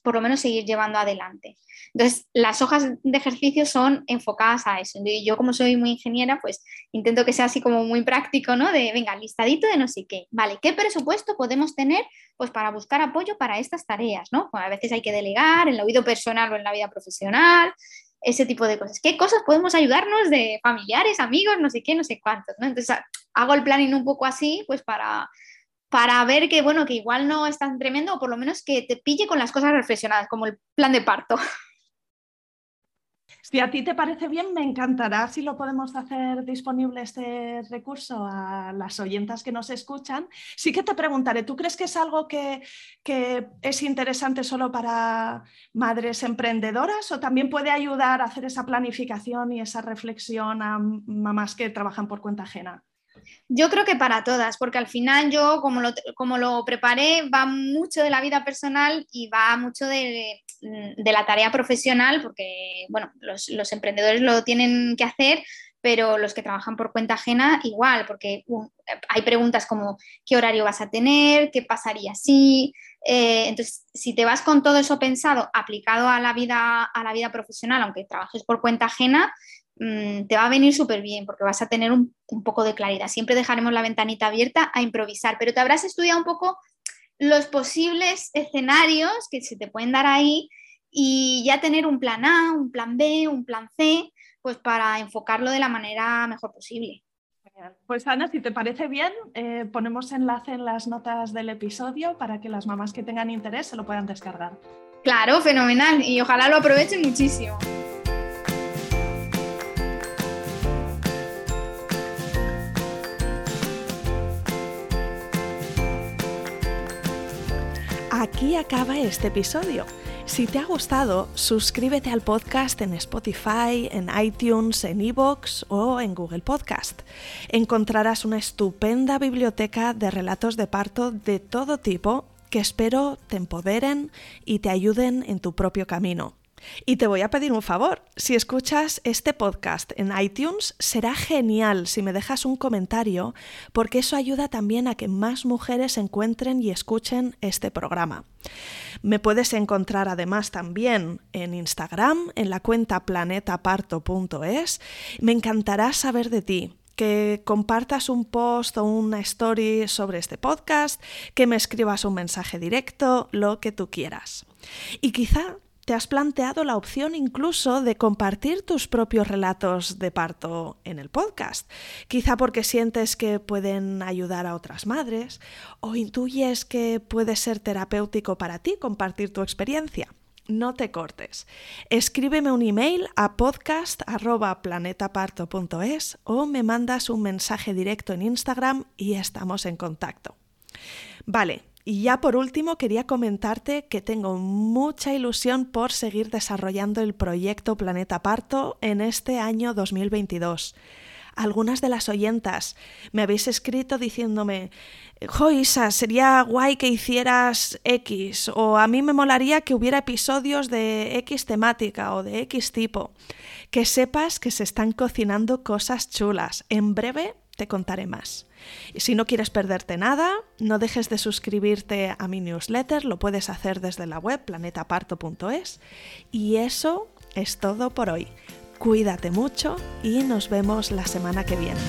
por lo menos seguir llevando adelante. Entonces, las hojas de ejercicio son enfocadas a eso. Yo, como soy muy ingeniera, pues intento que sea así como muy práctico, ¿no? De, venga, listadito de no sé qué. Vale, ¿qué presupuesto podemos tener pues para buscar apoyo para estas tareas, ¿no? a veces hay que delegar en la vida personal o en la vida profesional, ese tipo de cosas. ¿Qué cosas podemos ayudarnos de familiares, amigos, no sé qué, no sé cuántos, ¿no? Entonces, hago el planning un poco así, pues para para ver que, bueno, que igual no es tan tremendo o por lo menos que te pille con las cosas reflexionadas, como el plan de parto. Si a ti te parece bien, me encantará si lo podemos hacer disponible este recurso a las oyentas que nos escuchan. Sí que te preguntaré, ¿tú crees que es algo que, es interesante solo para madres emprendedoras o también puede ayudar a hacer esa planificación y esa reflexión a mamás que trabajan por cuenta ajena? Yo creo que para todas, porque al final yo, como lo, como lo preparé, va mucho de la vida personal y va mucho de, de la tarea profesional, porque bueno, los, los, emprendedores lo tienen que hacer, pero los que trabajan por cuenta ajena igual, porque hay preguntas como qué horario vas a tener, qué pasaría si. Eh, entonces, si te vas con todo eso pensado, aplicado a la vida, a la vida profesional, aunque trabajes por cuenta ajena, mm, te va a venir súper bien porque vas a tener un, un, poco de claridad. Siempre dejaremos la ventanita abierta a improvisar, pero te habrás estudiado un poco los posibles escenarios que se te pueden dar ahí y ya tener un plan A, un plan B, un plan C, pues para enfocarlo de la manera mejor posible. Pues Ana, si te parece bien, eh, ponemos enlace en las notas del episodio para que las mamás que tengan interés se lo puedan descargar. Claro, fenomenal y ojalá lo aprovechen muchísimo. Aquí acaba este episodio. Si te ha gustado, suscríbete al podcast en Spotify, en iTunes, en Evox o en Google Podcast. Encontrarás una estupenda biblioteca de relatos de parto de todo tipo que espero te empoderen y te ayuden en tu propio camino. Y te voy a pedir un favor, si escuchas este podcast en iTunes, será genial si me dejas un comentario, porque eso ayuda también a que más mujeres encuentren y escuchen este programa. Me puedes encontrar además también en Instagram, en la cuenta planetaparto.es. Me encantará saber de ti que compartas un post o una story sobre este podcast, que me escribas un mensaje directo, lo que tú quieras. Y quizá te has planteado la opción incluso de compartir tus propios relatos de parto en el podcast, quizá porque sientes que pueden ayudar a otras madres o intuyes que puede ser terapéutico para ti compartir tu experiencia. No te cortes. Escríbeme un email a podcast.planetaparto.es o me mandas un mensaje directo en Instagram y estamos en contacto. Vale, y ya por último quería comentarte que tengo mucha ilusión por seguir desarrollando el proyecto Planeta Parto en este año 2022 algunas de las oyentas me habéis escrito diciéndome, jo Isa, sería guay que hicieras X, o a mí me molaría que hubiera episodios de X temática o de X tipo. Que sepas que se están cocinando cosas chulas. En breve te contaré más. Y si no quieres perderte nada, no dejes de suscribirte a mi newsletter, lo puedes hacer desde la web planetaparto.es. Y eso es todo por hoy. Cuídate mucho y nos vemos la semana que viene.